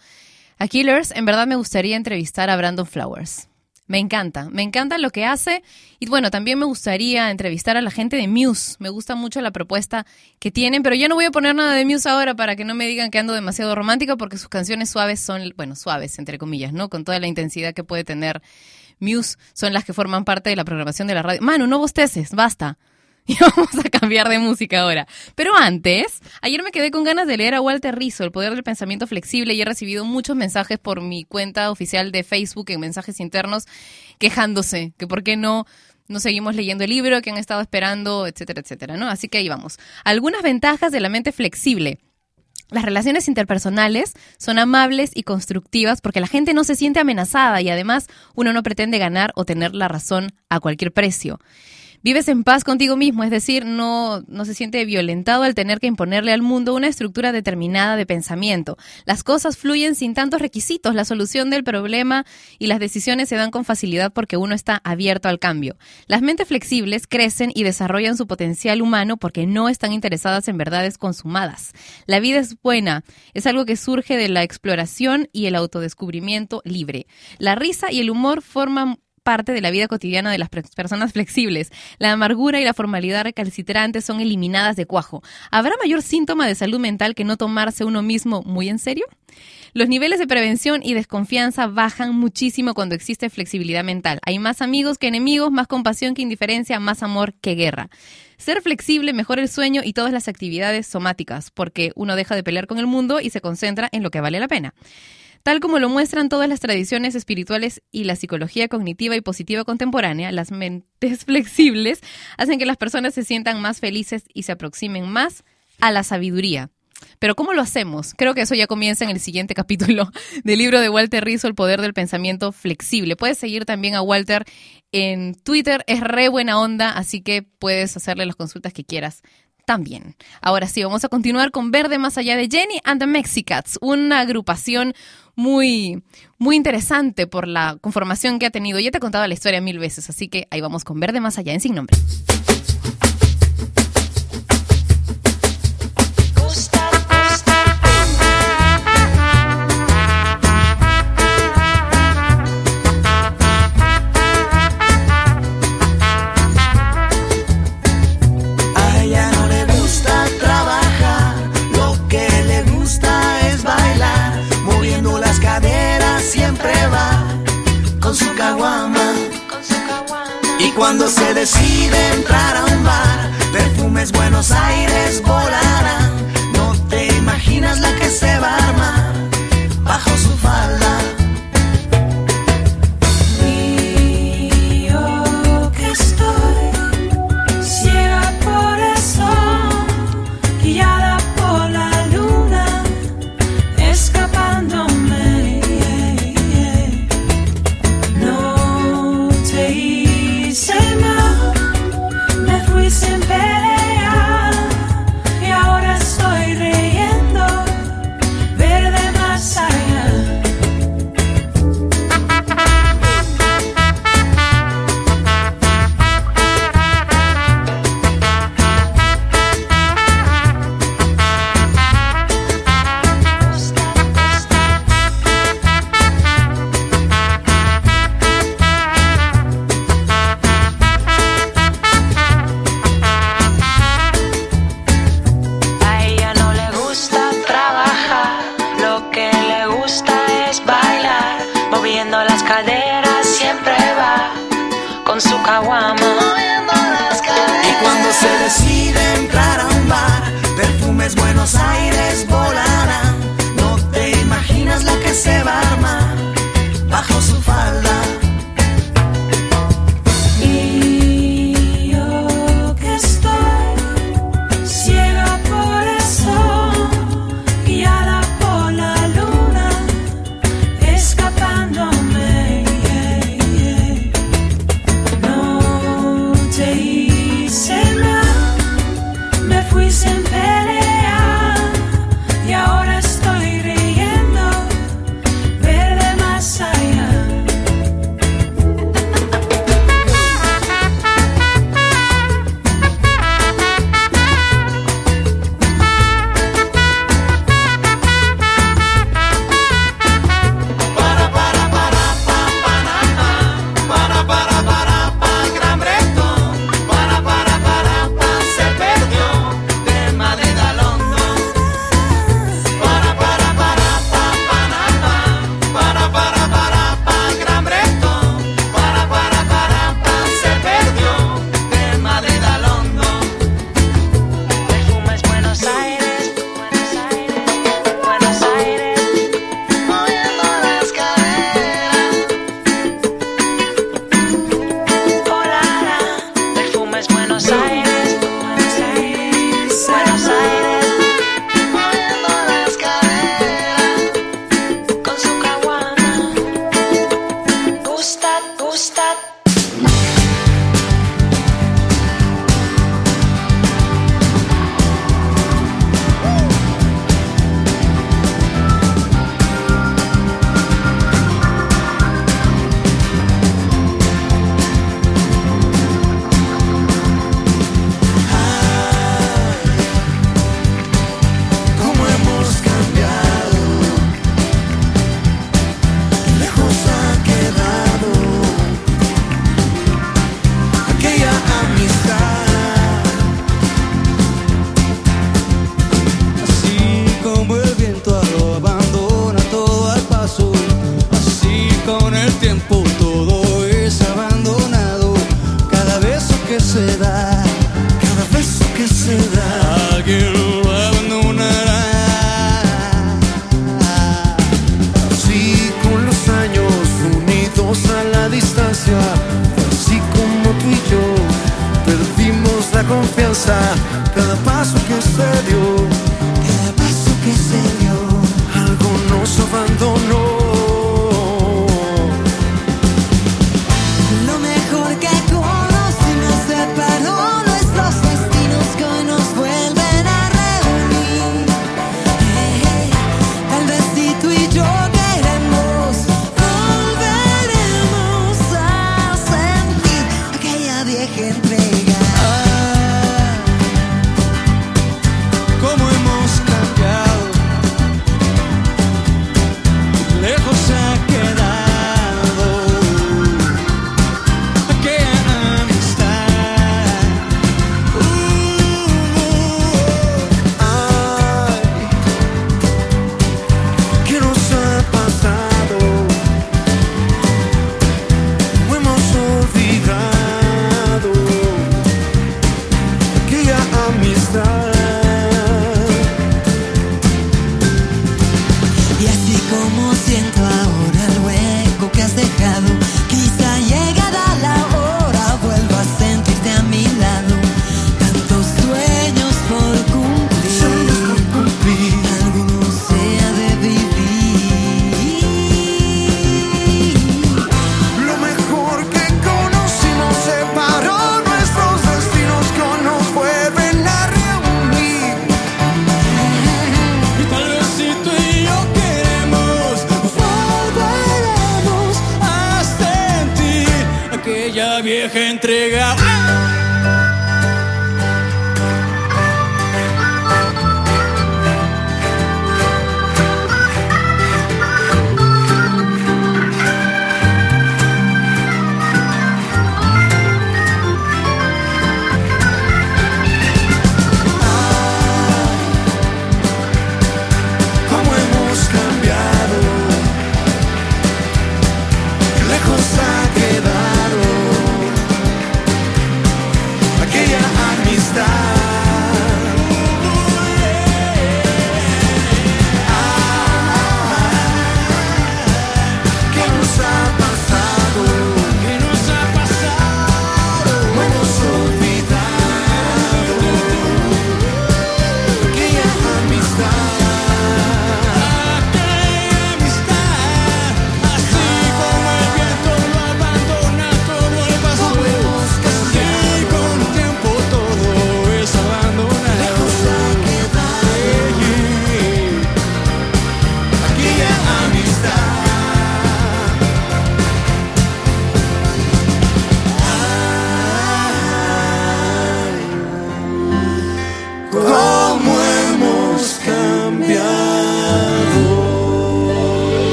a Killers, en verdad me gustaría entrevistar a Brandon Flowers. Me encanta, me encanta lo que hace y bueno, también me gustaría entrevistar a la gente de Muse. Me gusta mucho la propuesta que tienen, pero yo no voy a poner nada de Muse ahora para que no me digan que ando demasiado romántica porque sus canciones suaves son, bueno, suaves entre comillas, ¿no? Con toda la intensidad que puede tener Muse son las que forman parte de la programación de la radio. Manu, no bosteces, basta. Y vamos a cambiar de música ahora. Pero antes, ayer me quedé con ganas de leer a Walter Rizzo, El Poder del Pensamiento Flexible, y he recibido muchos mensajes por mi cuenta oficial de Facebook en mensajes internos quejándose que por qué no no seguimos leyendo el libro que han estado esperando, etcétera, etcétera, ¿no? Así que ahí vamos. Algunas ventajas de la mente flexible. Las relaciones interpersonales son amables y constructivas porque la gente no se siente amenazada y además uno no pretende ganar o tener la razón a cualquier precio. Vives en paz contigo mismo, es decir, no, no se siente violentado al tener que imponerle al mundo una estructura determinada de pensamiento. Las cosas fluyen sin tantos requisitos, la solución del problema y las decisiones se dan con facilidad porque uno está abierto al cambio. Las mentes flexibles crecen y desarrollan su potencial humano porque no están interesadas en verdades consumadas. La vida es buena, es algo que surge de la exploración y el autodescubrimiento libre. La risa y el humor forman parte de la vida cotidiana de las personas flexibles. La amargura y la formalidad recalcitrante son eliminadas de cuajo. ¿Habrá mayor síntoma de salud mental que no tomarse uno mismo muy en serio? Los niveles de prevención y desconfianza bajan muchísimo cuando existe flexibilidad mental. Hay más amigos que enemigos, más compasión que indiferencia, más amor que guerra. Ser flexible mejora el sueño y todas las actividades somáticas, porque uno deja de pelear con el mundo y se concentra en lo que vale la pena. Tal como lo muestran todas las tradiciones espirituales y la psicología cognitiva y positiva contemporánea, las mentes flexibles hacen que las personas se sientan más felices y se aproximen más a la sabiduría. Pero ¿cómo lo hacemos? Creo que eso ya comienza en el siguiente capítulo del libro de Walter Rizzo, El Poder del Pensamiento Flexible. Puedes seguir también a Walter en Twitter, es re buena onda, así que puedes hacerle las consultas que quieras también. Ahora sí, vamos a continuar con Verde Más Allá de Jenny and the Mexicats, una agrupación muy, muy interesante por la conformación que ha tenido. Ya te he contado la historia mil veces, así que ahí vamos con Verde Más Allá en Sin Nombre. Cuando se decide entrar a un bar, perfumes Buenos Aires volarán.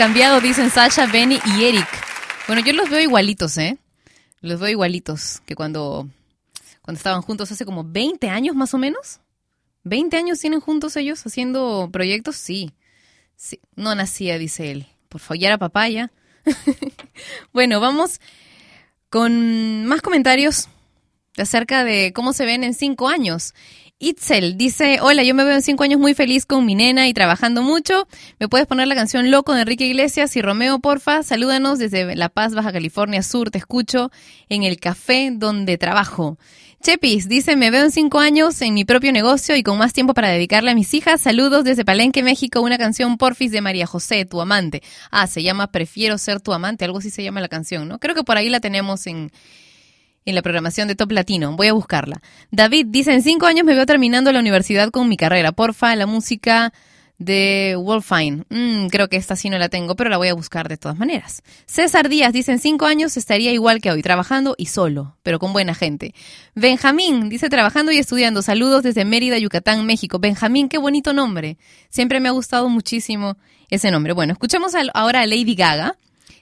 Cambiado? Dicen Sasha, Benny y Eric. Bueno, yo los veo igualitos, ¿eh? Los veo igualitos que cuando, cuando estaban juntos hace como 20 años más o menos. ¿20 años tienen juntos ellos haciendo proyectos? Sí. No nacía, dice él. Por favor, ya era papá ya. bueno, vamos con más comentarios acerca de cómo se ven en cinco años. Itzel dice, hola, yo me veo en cinco años muy feliz con mi nena y trabajando mucho. ¿Me puedes poner la canción Loco de Enrique Iglesias y Romeo, porfa? Salúdanos desde La Paz, Baja California Sur. Te escucho en el café donde trabajo. Chepis dice, me veo en cinco años en mi propio negocio y con más tiempo para dedicarle a mis hijas. Saludos desde Palenque, México. Una canción Porfis de María José, tu amante. Ah, se llama Prefiero ser tu amante. Algo así se llama la canción, ¿no? Creo que por ahí la tenemos en, en la programación de Top Latino. Voy a buscarla. David dice, en cinco años me veo terminando la universidad con mi carrera. Porfa, la música de Wolfine. Mm, creo que esta sí no la tengo, pero la voy a buscar de todas maneras. César Díaz dice, en cinco años estaría igual que hoy, trabajando y solo, pero con buena gente. Benjamín dice, trabajando y estudiando. Saludos desde Mérida, Yucatán, México. Benjamín, qué bonito nombre. Siempre me ha gustado muchísimo ese nombre. Bueno, escuchemos ahora a Lady Gaga,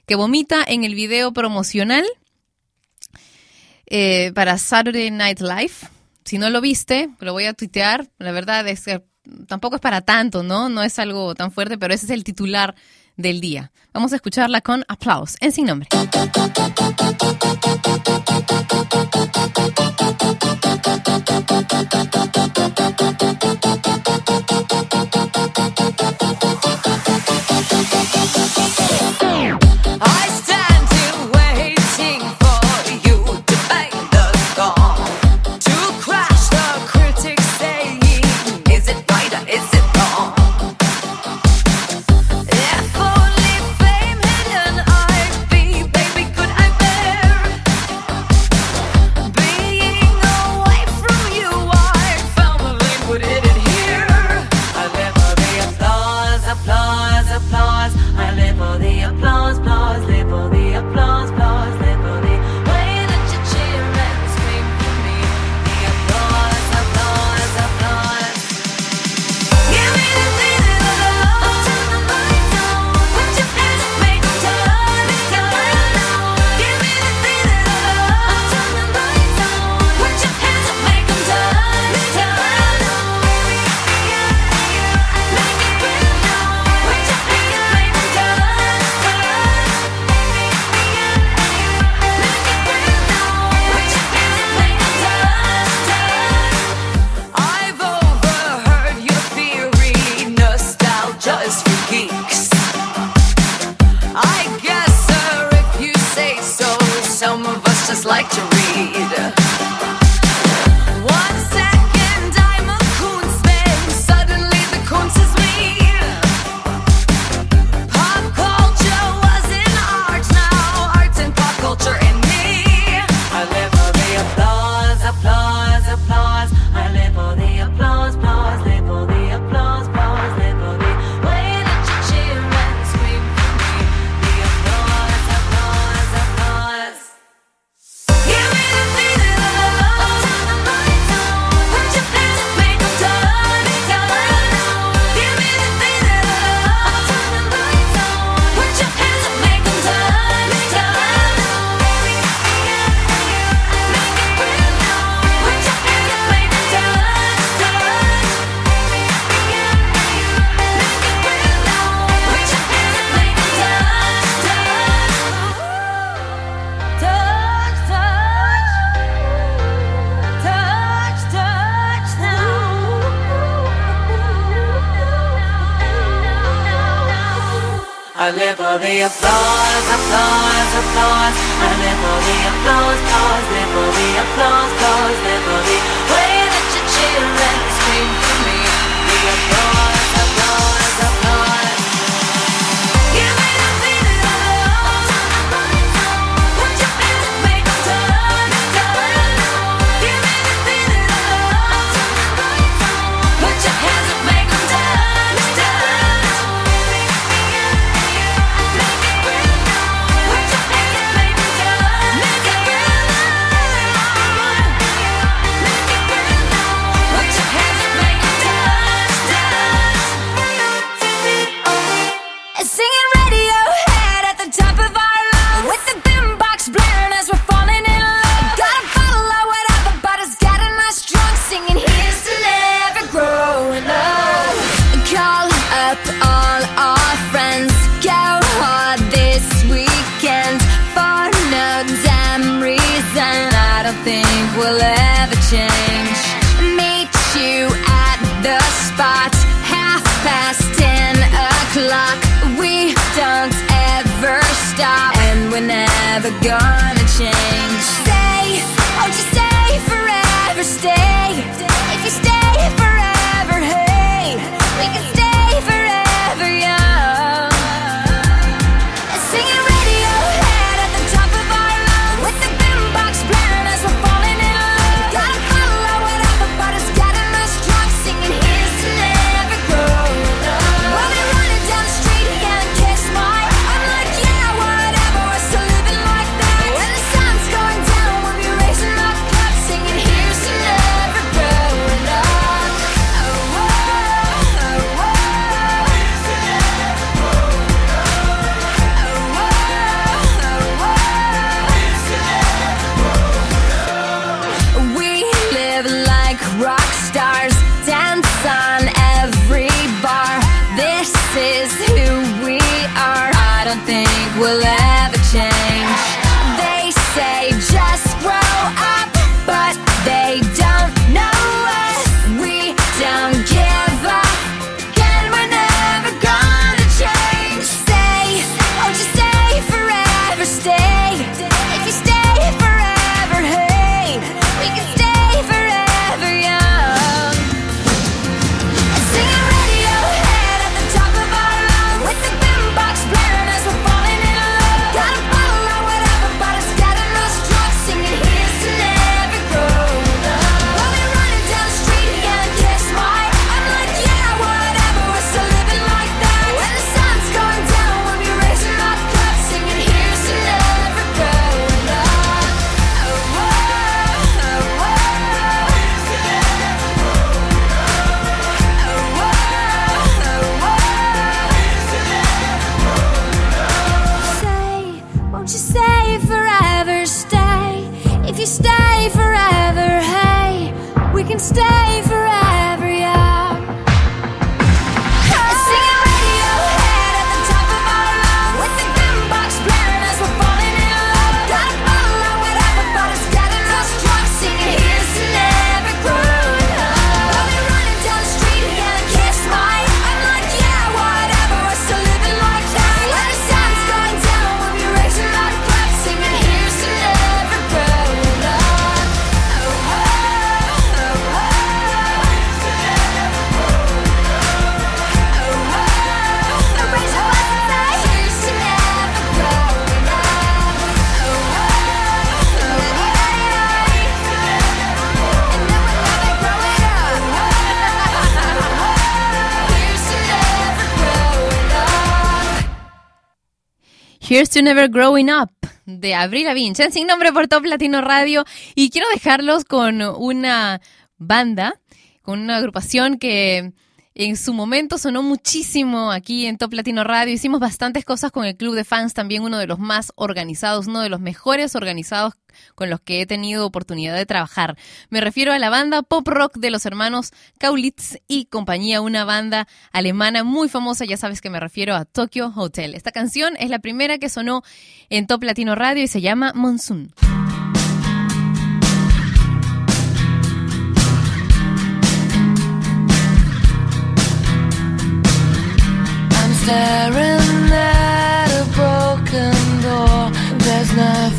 que vomita en el video promocional eh, para Saturday Night Live. Si no lo viste, lo voy a tuitear. La verdad es que tampoco es para tanto, ¿no? No es algo tan fuerte, pero ese es el titular del día. Vamos a escucharla con aplausos en sin nombre. I live for the applause, applause, applause. I live for the applause, applause, live for the applause, applause, live for the way that you cheer To Never Growing Up de Avril Lavigne, sin nombre por Top Latino Radio y quiero dejarlos con una banda, con una agrupación que en su momento sonó muchísimo aquí en Top Latino Radio. Hicimos bastantes cosas con el club de fans, también uno de los más organizados, uno de los mejores organizados con los que he tenido oportunidad de trabajar. Me refiero a la banda pop rock de los hermanos Kaulitz y compañía, una banda alemana muy famosa, ya sabes que me refiero a Tokyo Hotel. Esta canción es la primera que sonó en Top Latino Radio y se llama Monsoon. Staring at a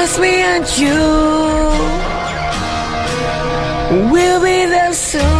Just me and you. We'll be there soon.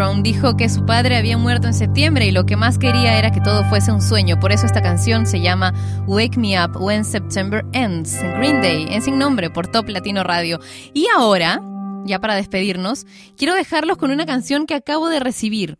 Dijo que su padre había muerto en septiembre y lo que más quería era que todo fuese un sueño. Por eso esta canción se llama Wake Me Up When September Ends. Green Day, en sin nombre, por Top Latino Radio. Y ahora, ya para despedirnos, quiero dejarlos con una canción que acabo de recibir.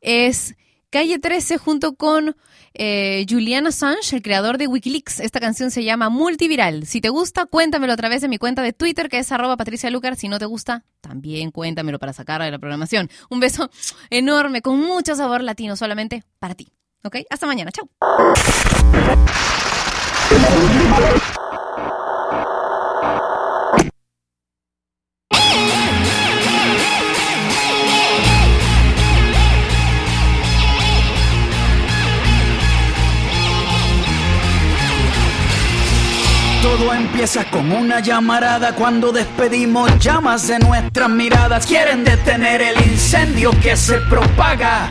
Es Calle 13 junto con eh, Julian Assange, el creador de Wikileaks. Esta canción se llama Multiviral. Si te gusta, cuéntamelo a través de mi cuenta de Twitter, que es arroba Patricia Lucar. Si no te gusta, también cuéntamelo para sacarla de la programación. Un beso enorme, con mucho sabor latino, solamente para ti. ¿Ok? Hasta mañana. Chao. Empieza con una llamarada cuando despedimos llamas de nuestras miradas. Quieren detener el incendio que se propaga,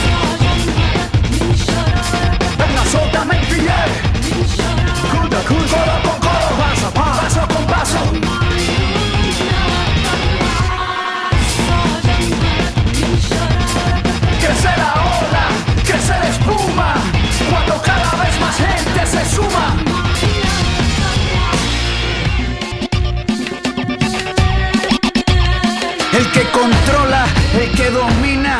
Cuando cada vez más gente se suma. El que controla, el que domina,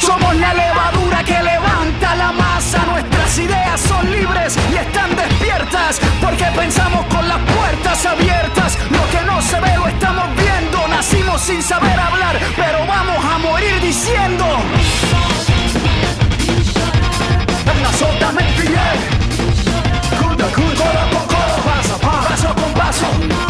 Somos la levadura que levanta la masa. Nuestras ideas son libres y están despiertas. Porque pensamos con las puertas abiertas. Lo que no se ve lo estamos viendo. Nacimos sin saber hablar, pero vamos a morir diciendo. El billete. Cuda, cuda, coro con coro, paso a paso, paso con paso.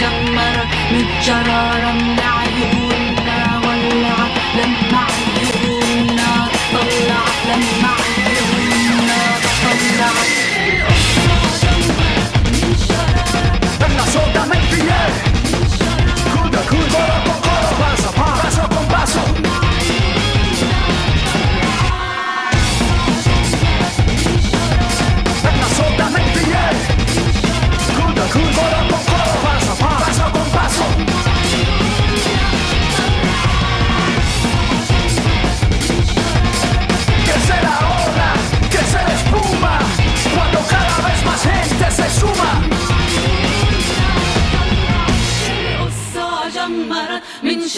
قصة جمرت متجرارة من عيوننا ولعت لما عيوننا طلعت لما عيوننا طلعت Venga, soltame el billete. Cuda, cuda, coro con coro, paso a paso, paso